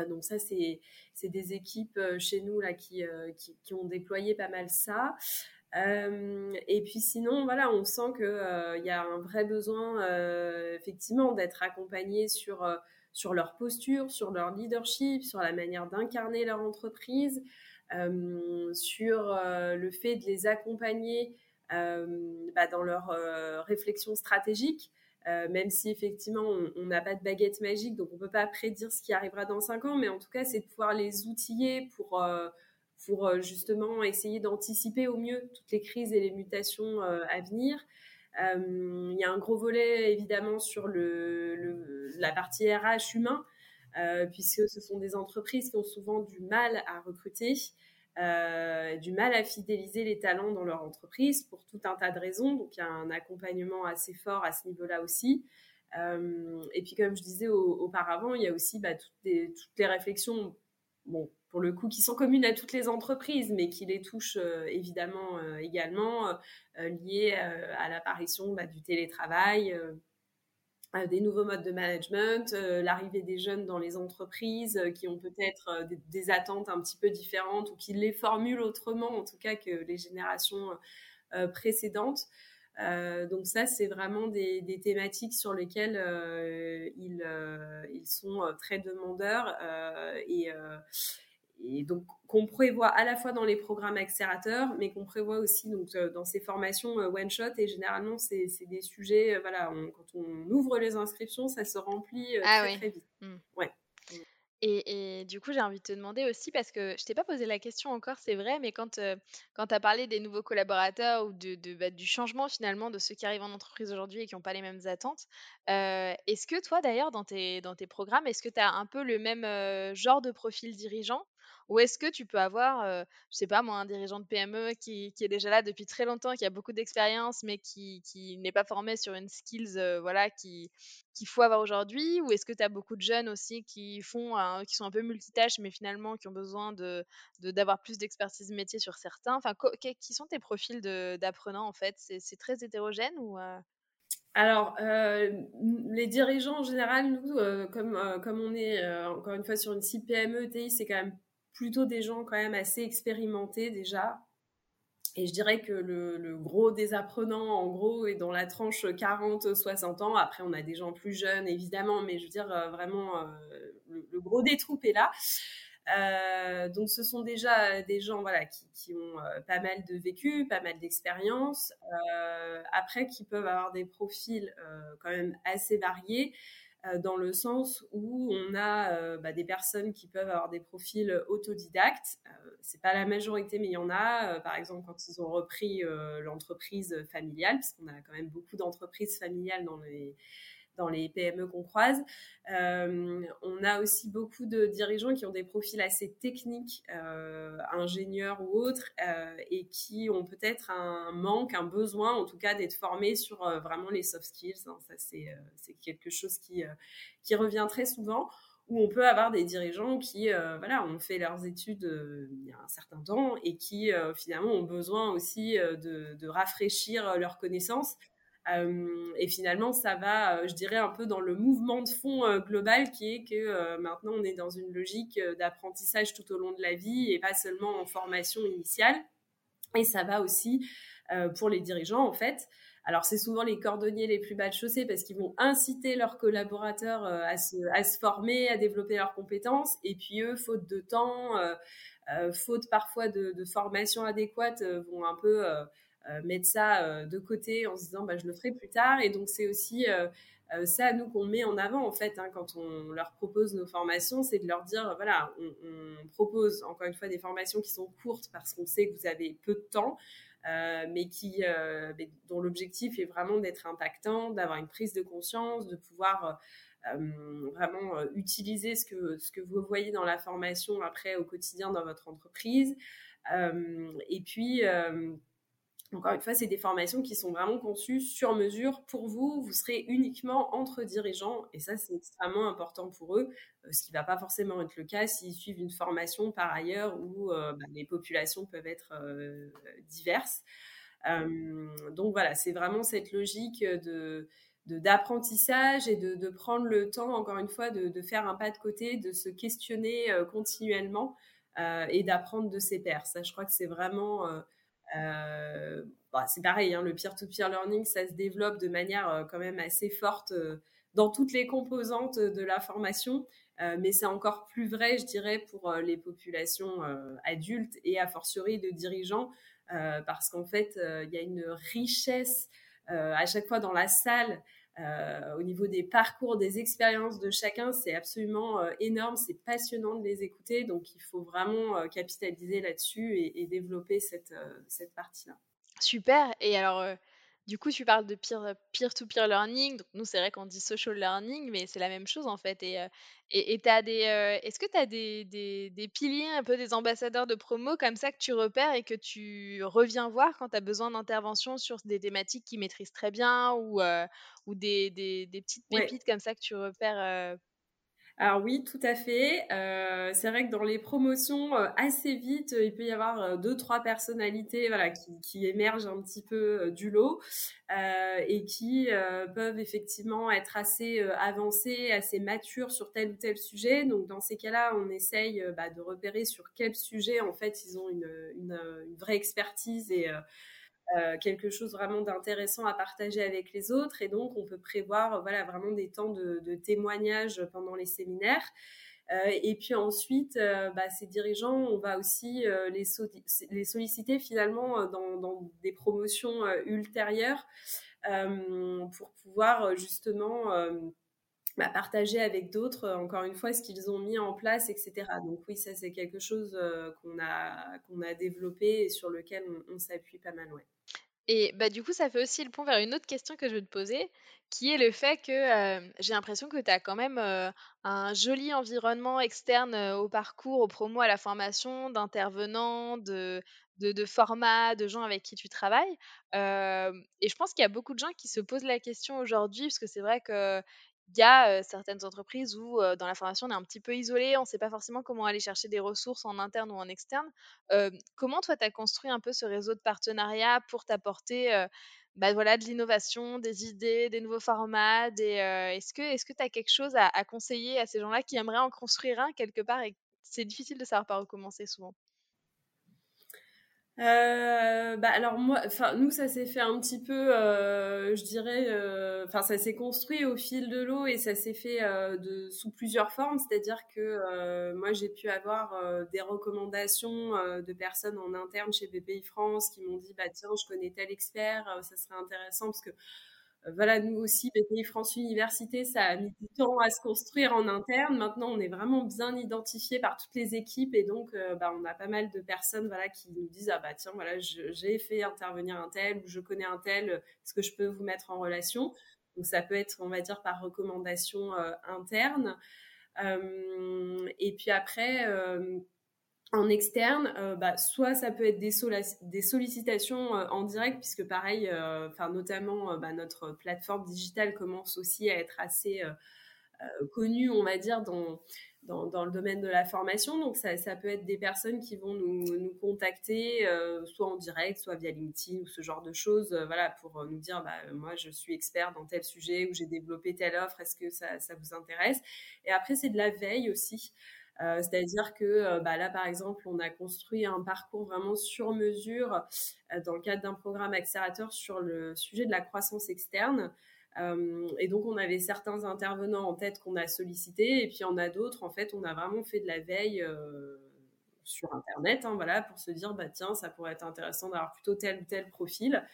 donc ça, c'est des équipes chez nous là, qui, qui, qui, ont déployé pas mal ça. Euh, et puis sinon, voilà, on sent qu'il euh, y a un vrai besoin, euh, effectivement, d'être accompagné sur, sur leur posture, sur leur leadership, sur la manière d'incarner leur entreprise, sur le fait de les accompagner bah, dans leur réflexion stratégique. même si effectivement on n'a pas de baguette magique, donc on ne peut pas prédire ce qui arrivera dans cinq ans, mais en tout cas c'est de pouvoir les outiller pour, pour euh, justement essayer d'anticiper au mieux toutes les crises et les mutations euh, à venir. Euh, il y a un gros volet évidemment sur le, la partie RH humain, puisque ce sont des entreprises qui ont souvent du mal à recruter. du mal à fidéliser les talents dans leur entreprise pour tout un tas de raisons. Donc il y a un accompagnement assez fort à ce niveau-là aussi. et puis comme je disais auparavant, il y a aussi bah, toutes, toutes, les réflexions bon, pour le coup, qui sont communes à toutes les entreprises, mais qui les touchent euh, évidemment euh, également, euh, liées à l'apparition bah, du télétravail, des nouveaux modes de management, l'arrivée des jeunes dans les entreprises qui ont peut-être des, attentes un petit peu différentes ou qui les formulent autrement, en tout cas que les générations précédentes. donc ça, c'est vraiment des, des, thématiques sur lesquelles ils, ils, sont très demandeurs et, et donc qu'on prévoit à la fois dans les programmes accélérateurs, mais qu'on prévoit aussi donc euh, dans ces formations euh, one shot. Et généralement, c'est des sujets, euh, voilà, quand on ouvre les inscriptions, ça se remplit ah très, très vite. Mmh. Ouais. Et, du coup, j'ai envie de te demander aussi, parce que je t'ai pas posé la question encore, c'est vrai, mais quand, quand tu as parlé des nouveaux collaborateurs ou de, de bah, du changement finalement de ceux qui arrivent en entreprise aujourd'hui et qui n'ont pas les mêmes attentes, est-ce que toi d'ailleurs, dans tes, dans tes programmes, est-ce que tu as un peu le même genre de profil dirigeant ou est-ce que tu peux avoir, je je sais pas moi, un dirigeant de PME qui, est déjà là depuis très longtemps, qui a beaucoup d'expérience, mais qui, n'est pas formé sur une skills voilà, qu'il faut avoir aujourd'hui? Ou est-ce que tu as beaucoup de jeunes aussi qui, font, qui sont un peu multitâches, mais finalement qui ont besoin de, d'avoir plus d'expertise métier sur certains? Enfin, Qui sont tes profils d'apprenants en fait? C'est, très hétérogène ou alors, les dirigeants en général, nous, comme, comme on est encore une fois sur une CPME PME, TI, c'est quand même plutôt des gens quand même assez expérimentés déjà. Et je dirais que le, gros des apprenants, en gros, est dans la tranche 40-60 ans. Après, on a des gens plus jeunes, évidemment, mais je veux dire, euh, vraiment, euh, le, gros des troupes est là. Euh, donc, ce sont déjà des gens voilà, qui, ont pas mal de vécu, pas mal d'expérience. après, qui peuvent avoir des profils quand même assez variés. Euh, dans le sens où on a euh, bah, des personnes qui peuvent avoir des profils autodidactes. Euh, c'est pas la majorité, mais il y en a. par exemple, quand ils ont repris l'entreprise familiale, parce qu'on a quand même beaucoup d'entreprises familiales dans les dans les PME qu'on croise. Euh, on a aussi beaucoup de dirigeants qui ont des profils assez techniques, euh, ingénieurs ou autres, euh, et qui ont peut-être un manque, un besoin, en tout cas, d'être formés sur vraiment les soft skills. Hein. Ça, c'est quelque chose qui, revient très souvent où on peut avoir des dirigeants qui voilà, ont fait leurs études il y a un certain temps et qui finalement ont besoin aussi de, rafraîchir leurs connaissances et finalement, ça va, euh, je dirais, un peu dans le mouvement de fond euh, global qui est que maintenant, on est dans une logique d'apprentissage tout au long de la vie et pas seulement en formation initiale. Et ça va aussi pour les dirigeants, en fait. Alors, c'est souvent les cordonniers les plus bas chaussée parce qu'ils vont inciter leurs collaborateurs à, se, former, à développer leurs compétences. Et puis, eux, faute de temps, faute parfois de, de formation adéquate, vont un peu euh, mettre ça euh, de côté en se disant bah, je le ferai plus tard. Et donc c'est aussi euh, ça nous qu'on met en avant en fait hein, quand on leur propose nos formations, c'est de leur dire voilà on, propose encore une fois des formations qui sont courtes parce qu'on sait que vous avez peu de temps. mais qui, dont l'objectif est vraiment d'être impactant, d'avoir une prise de conscience, de pouvoir vraiment utiliser ce que, ce que vous voyez dans la formation après au quotidien dans votre entreprise. et puis, encore une fois, c'est des formations qui sont vraiment conçues sur mesure pour vous. Vous serez uniquement entre dirigeants et ça, c'est extrêmement important pour eux, euh, ce qui ne va pas forcément être le cas s'ils suivent une formation par ailleurs où euh, bah, les populations peuvent être euh, diverses. donc voilà, c'est vraiment cette logique de d'apprentissage et de, prendre le temps, encore une fois, de, faire un pas de côté, de se questionner continuellement et d'apprendre de ses pairs. Ça, je crois que c'est vraiment euh, bah, c'est pareil, hein, le peer-to-peer learning, ça se développe de manière euh, quand même assez forte euh, dans toutes les composantes de la formation, mais c'est encore plus vrai, je dirais, pour les populations adultes et a fortiori de dirigeants, parce qu'en fait, il y a une richesse à chaque fois dans la salle euh, au niveau des parcours, des expériences de chacun, c'est absolument euh, énorme, c'est passionnant de les écouter, donc il faut vraiment euh, capitaliser là-dessus et, développer cette, cette partie-là. Super, et alors du coup, tu parles de peer-to-peer learning. Donc, nous, c'est vrai qu'on dit social learning, mais c'est la même chose en fait. Et, et, des, est-ce que tu as des, des, piliers, un peu des ambassadeurs de promo comme ça que tu repères et que tu reviens voir quand tu as besoin d'intervention sur des thématiques qu'ils maîtrisent très bien ou, ou des, petites pépites comme ça que tu repères alors oui, tout à fait. Euh, c'est vrai que dans les promotions, euh, assez vite, il peut y avoir euh, deux, trois personnalités qui, émergent un petit peu du lot et qui peuvent effectivement être assez avancées, assez matures sur tel ou tel sujet. Donc dans ces cas-là, on essaye bah, de repérer sur quel sujet en fait ils ont une, une vraie expertise et quelque chose vraiment d'intéressant à partager avec les autres. Et donc, on peut prévoir voilà, vraiment des temps de, de témoignage pendant les séminaires. et puis ensuite, bah, ces dirigeants, on va aussi les, les, solliciter finalement dans des promotions ultérieures pour pouvoir justement bah, partager avec d'autres, euh, encore une fois, ce qu'ils ont mis en place, etc. Donc oui, ça c'est quelque chose euh, qu'on a, qu'on a développé et sur lequel on, s'appuie pas mal. Ouais. Et bah, du coup, ça fait aussi le pont vers une autre question que je veux te poser, qui est le fait que euh, j'ai l'impression que tu as quand même un joli environnement externe au parcours, au promo, à la formation, d'intervenants, de, de, de formats, de gens avec qui tu travailles. et je pense qu'il y a beaucoup de gens qui se posent la question aujourd'hui, parce que c'est vrai que il y a certaines entreprises où, dans la formation, on est un petit peu isolé, on ne sait pas forcément comment aller chercher des ressources en interne ou en externe. comment toi, tu as construit un peu ce réseau de partenariat pour t'apporter bah, voilà, de l'innovation, des idées, des nouveaux formats Est-ce que tu as quelque chose à, à conseiller à ces gens-là qui aimeraient en construire un quelque part et c'est difficile de savoir par où commencer souvent? Euh, bah alors moi, enfin nous ça s'est fait un petit peu, euh, je dirais, euh, enfin ça s'est construit au fil de l'eau et ça s'est fait de sous plusieurs formes, c'est-à-dire que moi j'ai pu avoir des recommandations de personnes en interne chez BPI France qui m'ont dit bah tiens je connais tel expert, ça serait intéressant parce que voilà, nous aussi, BPI France Université, ça a mis du temps à se construire en interne. Maintenant, on est vraiment bien identifié par toutes les équipes et donc, euh, bah, on a pas mal de personnes, voilà, qui nous disent ah bah tiens, voilà, j'ai fait intervenir un tel ou je connais un tel, est-ce que je peux vous mettre en relation? Donc, ça peut être, on va dire, par recommandation euh, interne. Euh, et puis après en externe, euh, bah, soit ça peut être des, sollicitations euh, en direct, puisque pareil, euh, notamment bah, notre plateforme digitale commence aussi à être assez connue, on va dire, dans, le domaine de la formation. Donc ça, peut être des personnes qui vont nous, contacter, soit en direct, soit via LinkedIn ou ce genre de choses, voilà, pour nous dire, bah, moi je suis expert dans tel sujet ou j'ai développé telle offre, est-ce que ça vous intéresse? Et après c'est de la veille aussi. Euh, c'est-à-dire que euh, bah, là, par exemple, on a construit un parcours vraiment sur mesure euh, dans le cadre d'un programme accélérateur sur le sujet de la croissance externe. et donc, on avait certains intervenants en tête qu'on a sollicités, et puis on a d'autres, en fait, on a vraiment fait de la veille sur Internet, hein, voilà, pour se dire, bah tiens, ça pourrait être intéressant d'avoir plutôt tel ou tel profil.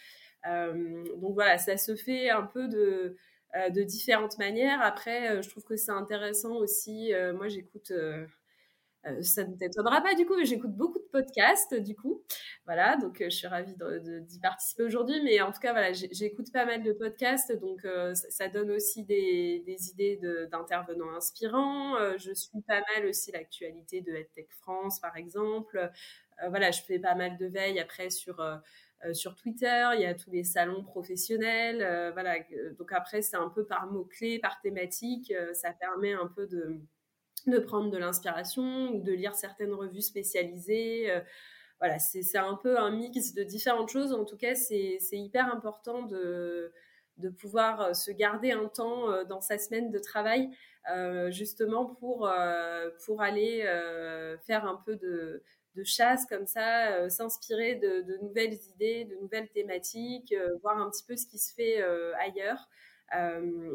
donc voilà, ça se fait un peu de, de différentes manières. Après, euh, je trouve que c'est intéressant aussi. Euh, moi, j'écoute ça ne t'étonnera pas du coup, j'écoute beaucoup de podcasts du coup. Voilà, donc je suis ravie d'y participer aujourd'hui. Mais en tout cas, voilà, j'écoute pas mal de podcasts, donc ça, donne aussi des, idées d'intervenants inspirants. je suis pas mal aussi l'actualité de EdTech France, par exemple. voilà, je fais pas mal de veille après sur euh, sur Twitter, il y a tous les salons professionnels. Euh, voilà, donc après, c'est un peu par mots-clés, par thématique. Euh, ça permet un peu de, de prendre de l'inspiration ou de lire certaines revues spécialisées. voilà, c'est un peu un mix de différentes choses. En tout cas, c'est hyper important de, de pouvoir se garder un temps dans sa semaine de travail, justement pour, pour aller faire un peu de, de chasse comme ça, euh, s'inspirer de, nouvelles idées, de nouvelles thématiques, euh, voir un petit peu ce qui se fait euh, ailleurs.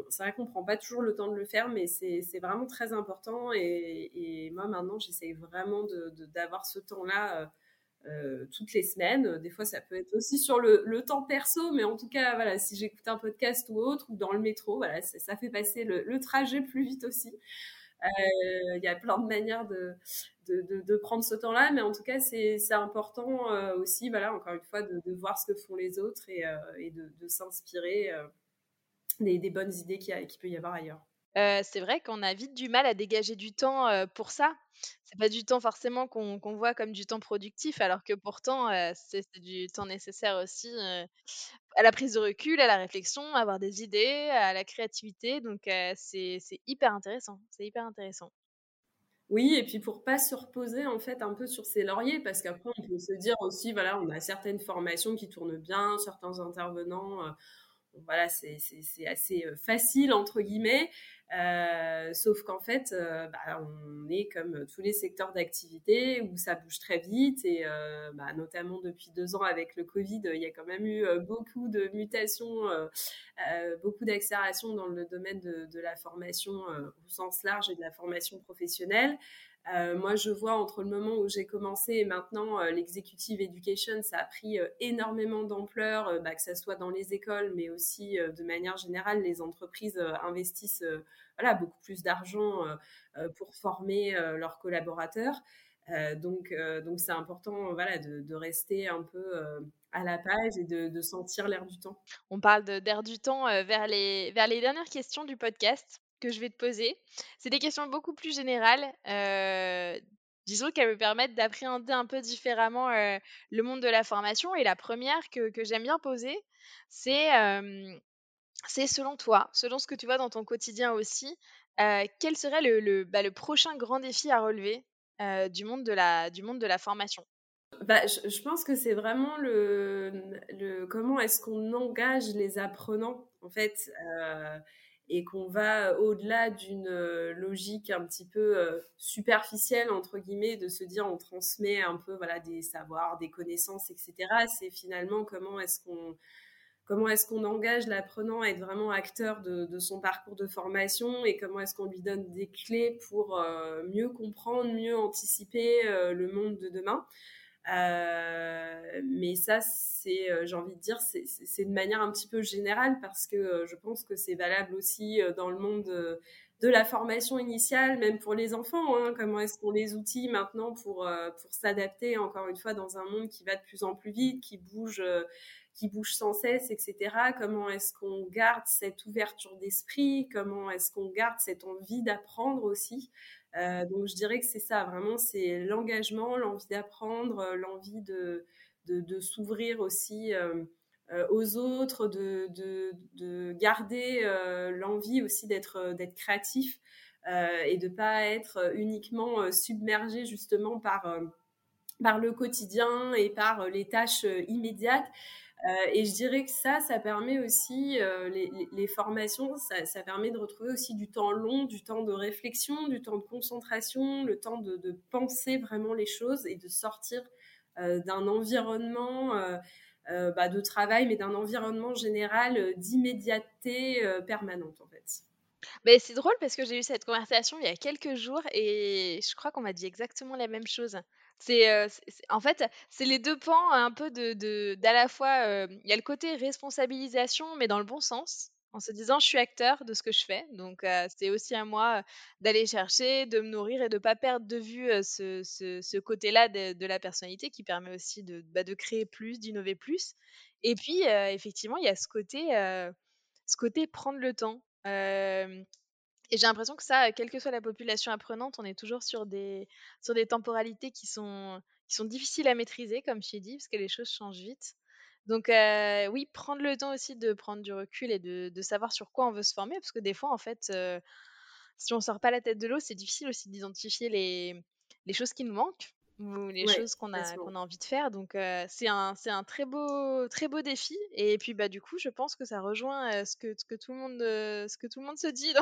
c'est vrai qu'on prend pas toujours le temps de le faire, mais c'est vraiment très important. Et, moi maintenant, j'essaie vraiment d'avoir ce temps-là toutes les semaines. Des fois, ça peut être aussi sur le, temps perso, mais en tout cas, voilà, si j'écoute un podcast ou autre, ou dans le métro, voilà, ça fait passer le trajet plus vite aussi. Il y a plein de manières de, prendre ce temps-là, mais en tout cas, c'est important euh, aussi, voilà, encore une fois, de, voir ce que font les autres et, euh, de, s'inspirer euh, des, bonnes idées qu'il peut y avoir ailleurs. c'est vrai qu'on a vite du mal à dégager du temps pour ça. C'est pas du temps forcément qu'on voit comme du temps productif, alors que pourtant c'est du temps nécessaire aussi à la prise de recul, à la réflexion, à avoir des idées, à la créativité. Donc c'est hyper intéressant. C'est hyper intéressant. Oui, et puis pour pas se reposer en fait un peu sur ses lauriers, parce qu'après on peut se dire aussi, voilà, on a certaines formations qui tournent bien, certains intervenants, euh, voilà, c'est assez facile entre guillemets. Euh, sauf qu'en fait, euh, bah, on est comme tous les secteurs d'activité où ça bouge très vite et euh, bah, notamment depuis deux ans avec le Covid, il y a quand même eu beaucoup de mutations, beaucoup d'accélération dans le domaine de, de la formation au sens large et de la formation professionnelle. Euh, moi, je vois entre le moment où j'ai commencé et maintenant, euh, l'executive education, ça a pris euh, énormément d'ampleur, bah, que ce soit dans les écoles, mais aussi de manière générale, les entreprises investissent beaucoup plus d'argent pour former leurs collaborateurs. donc, c'est important de, rester un peu à la page et de, sentir l'air du temps. On parle d'air du temps vers les dernières questions du podcast que je vais te poser. C'est des questions beaucoup plus générales. Euh, disons qu'elles me permettent d'appréhender un peu différemment euh, le monde de la formation. Et la première que, j'aime bien poser, c'est c'est selon toi, selon ce que tu vois dans ton quotidien aussi, euh, quel serait le, bah, le, prochain grand défi à relever du, monde de la, du monde de la formation? Bah, je, pense que c'est vraiment le, le comment est-ce qu'on engage les apprenants en fait et qu'on va au-delà d'une euh, logique un petit peu euh, superficielle entre guillemets de se dire on transmet un peu voilà des savoirs, des connaissances, etc. C'est finalement comment est-ce qu'on engage l'apprenant à être vraiment acteur de, son parcours de formation et comment est-ce qu'on lui donne des clés pour euh, mieux comprendre, mieux anticiper le monde de demain. Euh, mais ça, c'est, euh, j'ai envie de dire, c'est de manière un petit peu générale parce que euh, je pense que c'est valable aussi dans le monde de, la formation initiale, même pour les enfants. Hein. comment est-ce qu'on les outille maintenant pour, pour s'adapter, encore une fois, dans un monde qui va de plus en plus vite, qui bouge, qui bouge sans cesse, etc. Comment est-ce qu'on garde cette ouverture d'esprit? Comment est-ce qu'on garde cette envie d'apprendre aussi? Euh, donc je dirais que c'est ça, vraiment, c'est l'engagement, l'envie d'apprendre, euh, l'envie de, de, s'ouvrir aussi euh, aux autres, de, de garder l'envie aussi d'être créatif et de pas être uniquement submergé justement par par le quotidien et par les tâches immédiates. Euh, et je dirais que ça, ça permet aussi, euh, les, formations, ça, permet de retrouver aussi du temps long, du temps de réflexion, du temps de concentration, le temps de, penser vraiment les choses et de sortir euh, d'un environnement bah, de travail, mais d'un environnement général d'immédiateté permanente en fait. Mais c'est drôle parce que j'ai eu cette conversation il y a quelques jours et je crois qu'on m'a dit exactement la même chose. C'est, en fait, c'est les deux pans un peu de d'à la fois, il y a le côté responsabilisation, mais dans le bon sens, en se disant: «Je suis acteur de ce que je fais, donc c'est aussi à moi, d'aller chercher, de me nourrir et de pas perdre de vue, ce ce côté-là de la personnalité qui permet aussi de, bah, de créer plus, d'innover plus» et puis, effectivement, il y a ce côté, ce côté prendre le temps. Et j'ai l'impression que ça, quelle que soit la population apprenante, on est toujours sur des, sur des temporalités qui sont, qui sont difficiles à maîtriser, comme tu dit, parce que les choses changent vite. Donc oui, prendre le temps aussi de prendre du recul et de, de, savoir sur quoi on veut se former, parce que des fois, en fait, si on sort pas la tête de l'eau, c'est difficile aussi d'identifier les, les choses qui nous manquent ou les choses qu'on a, qu'on a envie de faire. Donc c'est un, c'est un très beau, très beau défi. Et puis bah du coup, je pense que ça rejoint ce, que, ce, que tout le monde, ce que tout le monde se dit.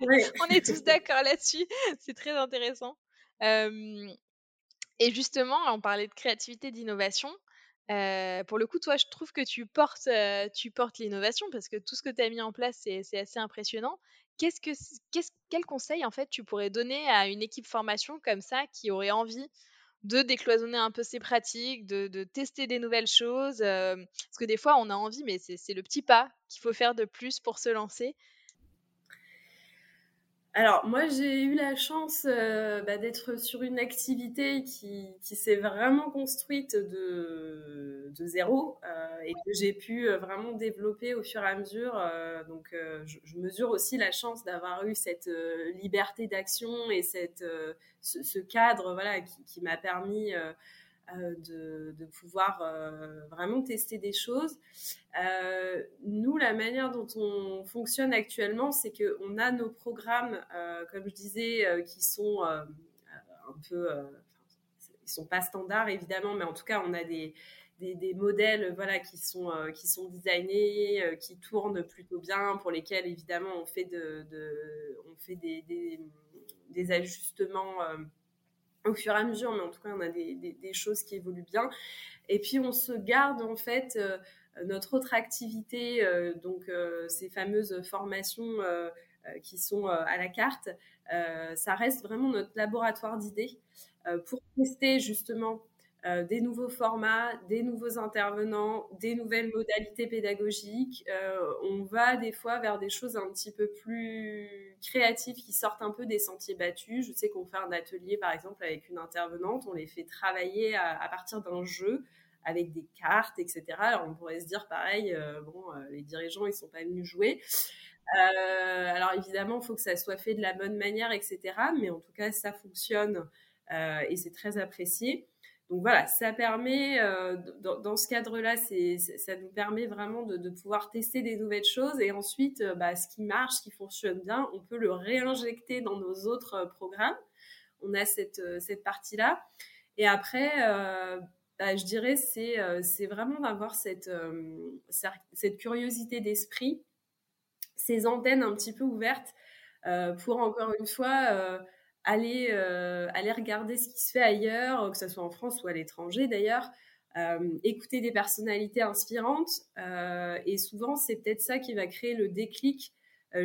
On est tous d'accord là-dessus. C'est très intéressant. et justement, on parlait de créativité, d'innovation. pour le coup, toi, je trouve que tu portes, tu portes l'innovation parce que tout ce que tu as mis en place, c'est assez impressionnant. Qu'est-ce que, quel conseil en fait tu pourrais donner à une équipe formation comme ça qui aurait envie de décloisonner un peu ses pratiques, de, tester des nouvelles choses. parce que des fois, on a envie, mais c'est le petit pas qu'il faut faire de plus pour se lancer. Alors, moi, j'ai eu la chance euh, bah, d'être sur une activité qui, s'est vraiment construite de, zéro euh, et que j'ai pu euh, vraiment développer au fur et à mesure. donc, je, mesure aussi la chance d'avoir eu cette liberté d'action et cette, ce, cadre voilà, qui m'a permis euh, de, pouvoir euh, vraiment tester des choses. Euh, nous, la manière dont on fonctionne actuellement, c'est qu'on a nos programmes, comme je disais, qui sont un peu... ils sont pas standards, évidemment, mais en tout cas, on a des, des, modèles voilà, qui, sont, qui sont designés, qui tournent plutôt bien, pour lesquels évidemment on fait, de, on fait des, des, ajustements au fur et à mesure, mais en tout cas on a des, choses qui évoluent bien. Et puis on se garde en fait notre autre activité, donc ces fameuses formations qui sont à la carte, ça reste vraiment notre laboratoire d'idées pour tester justement euh, des nouveaux formats, des nouveaux intervenants, des nouvelles modalités pédagogiques. Euh, on va des fois vers des choses un petit peu plus créatives qui sortent un peu des sentiers battus. Je sais qu'on fait un atelier par exemple avec une intervenante, on les fait travailler à, partir d'un jeu avec des cartes, etc. Alors on pourrait se dire pareil, euh, bon, les dirigeants ils sont pas venus jouer. alors évidemment, il faut que ça soit fait de la bonne manière, etc. Mais en tout cas, ça fonctionne et c'est très apprécié. Donc voilà, ça permet, euh, dans, ce cadre-là, ça nous permet vraiment de, pouvoir tester des nouvelles choses et ensuite, euh, bah, ce qui marche, ce qui fonctionne bien, on peut le réinjecter dans nos autres euh, programmes. On a cette, cette partie-là. Et après, bah, je dirais, c'est, vraiment d'avoir cette, cette curiosité d'esprit, ces antennes un petit peu ouvertes pour, encore une fois, aller, euh, aller regarder ce qui se fait ailleurs, que ce soit en France ou à l'étranger d'ailleurs, euh, écouter des personnalités inspirantes. Euh, et souvent, c'est peut-être ça qui va créer le déclic,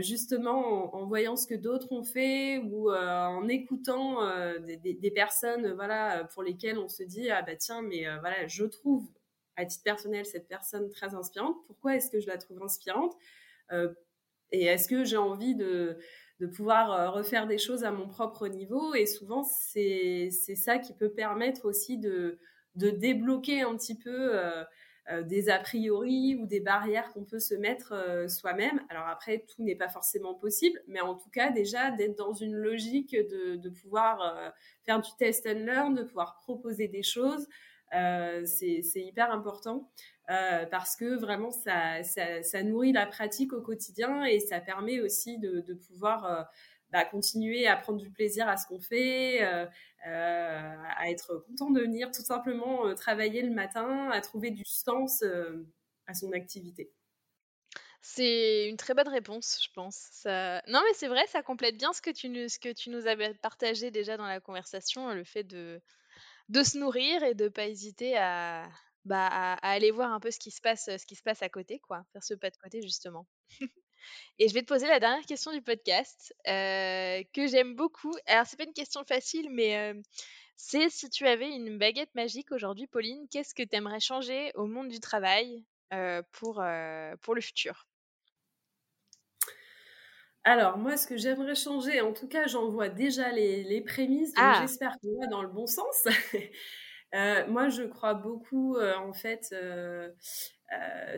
justement en, voyant ce que d'autres ont fait ou en écoutant des, des, personnes voilà, pour lesquelles on se dit, ah bah tiens, mais voilà, je trouve à titre personnel cette personne très inspirante. Pourquoi est-ce que je la trouve inspirante? Et est-ce que j'ai envie de de pouvoir euh, refaire des choses à mon propre niveau. Et souvent, c'est ça qui peut permettre aussi de, de débloquer un petit peu euh, euh, des a priori ou des barrières qu'on peut se mettre soi-même. Alors après, tout n'est pas forcément possible, mais en tout cas, déjà, d'être dans une logique de, de pouvoir faire du test and learn, de pouvoir proposer des choses, c'est hyper important. Euh, parce que vraiment ça, nourrit la pratique au quotidien et ça permet aussi de, pouvoir euh, bah, continuer à prendre du plaisir à ce qu'on fait, euh, à être content de venir tout simplement travailler le matin, à trouver du sens à son activité. C'est une très bonne réponse, je pense. Non, mais c'est vrai, ça complète bien ce que tu nous, ce avais partagé déjà dans la conversation, le fait de, de se nourrir et de ne pas hésiter à, bah, à, aller voir un peu ce qui se passe, ce qui se passe à côté, quoi, faire ce pas de côté justement. Et je vais te poser la dernière question du podcast que j'aime beaucoup. Alors c'est pas une question facile, mais c'est si tu avais une baguette magique aujourd'hui, Pauline, qu'est-ce que tu aimerais changer au monde du travail pour, pour le futur? Alors, moi, ce que j'aimerais changer, en tout cas, j'en vois déjà les, les prémices, donc ah! j'espère qu'on va dans le bon sens. Euh, moi, je crois beaucoup, euh, en fait, euh,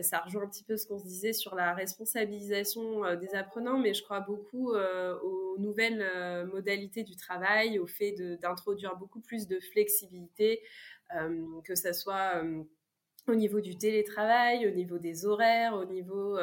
ça rejoint un petit peu ce qu'on se disait sur la responsabilisation des apprenants, mais je crois beaucoup aux nouvelles modalités du travail, au fait d'introduire beaucoup plus de flexibilité, que ce soit au niveau du télétravail, au niveau des horaires, au niveau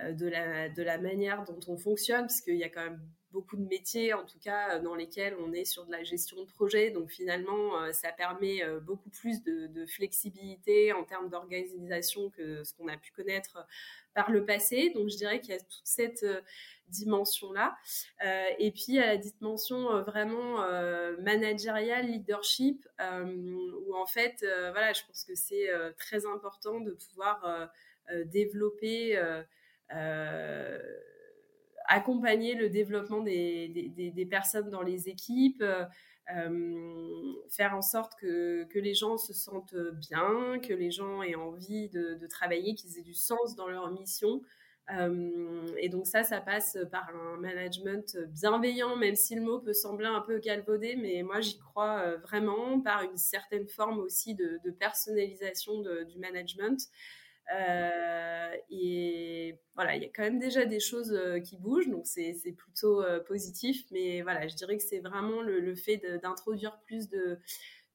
de, la, de la manière dont on fonctionne, parce qu'il y a quand même beaucoup de métiers, en tout cas, euh, dans lesquels on est sur de la gestion de projet. Donc finalement, euh, ça permet euh, beaucoup plus de, flexibilité en termes d'organisation que ce qu'on a pu connaître par le passé. Donc je dirais qu'il y a toute cette dimension-là. et puis il y a la dimension vraiment managériale, leadership, où en fait, voilà, je pense que c'est très important de pouvoir développer accompagner le développement des, des, personnes dans les équipes, euh, euh, faire en sorte que, que, les gens se sentent bien, que les gens aient envie de, travailler, qu'ils aient du sens dans leur mission. Euh, et donc ça, ça passe par un management bienveillant, même si le mot peut sembler un peu galvaudé, mais moi j'y crois vraiment, par une certaine forme aussi de, personnalisation du management. Euh, et voilà, il y a quand même déjà des choses euh, qui bougent, donc c'est plutôt euh, positif. Mais voilà, je dirais que c'est vraiment le, fait d'introduire plus de,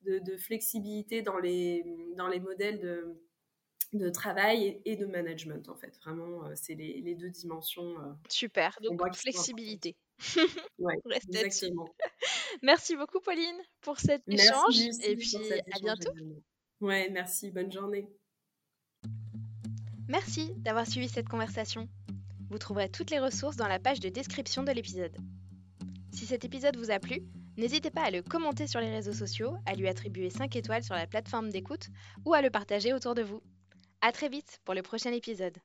de, flexibilité dans les, dans les modèles de, de travail et, de management, en fait. Vraiment, c'est les, les, deux dimensions. Super, donc flexibilité. ouais, exactement. Merci beaucoup, Pauline, pour cet échange. et puis, à bientôt. Ouais, merci. Bonne journée. Merci d'avoir suivi cette conversation. Vous trouverez toutes les ressources dans la page de description de l'épisode. Si cet épisode vous a plu, n'hésitez pas à le commenter sur les réseaux sociaux, à lui attribuer 5 étoiles sur la plateforme d'écoute ou à le partager autour de vous. À très vite pour le prochain épisode.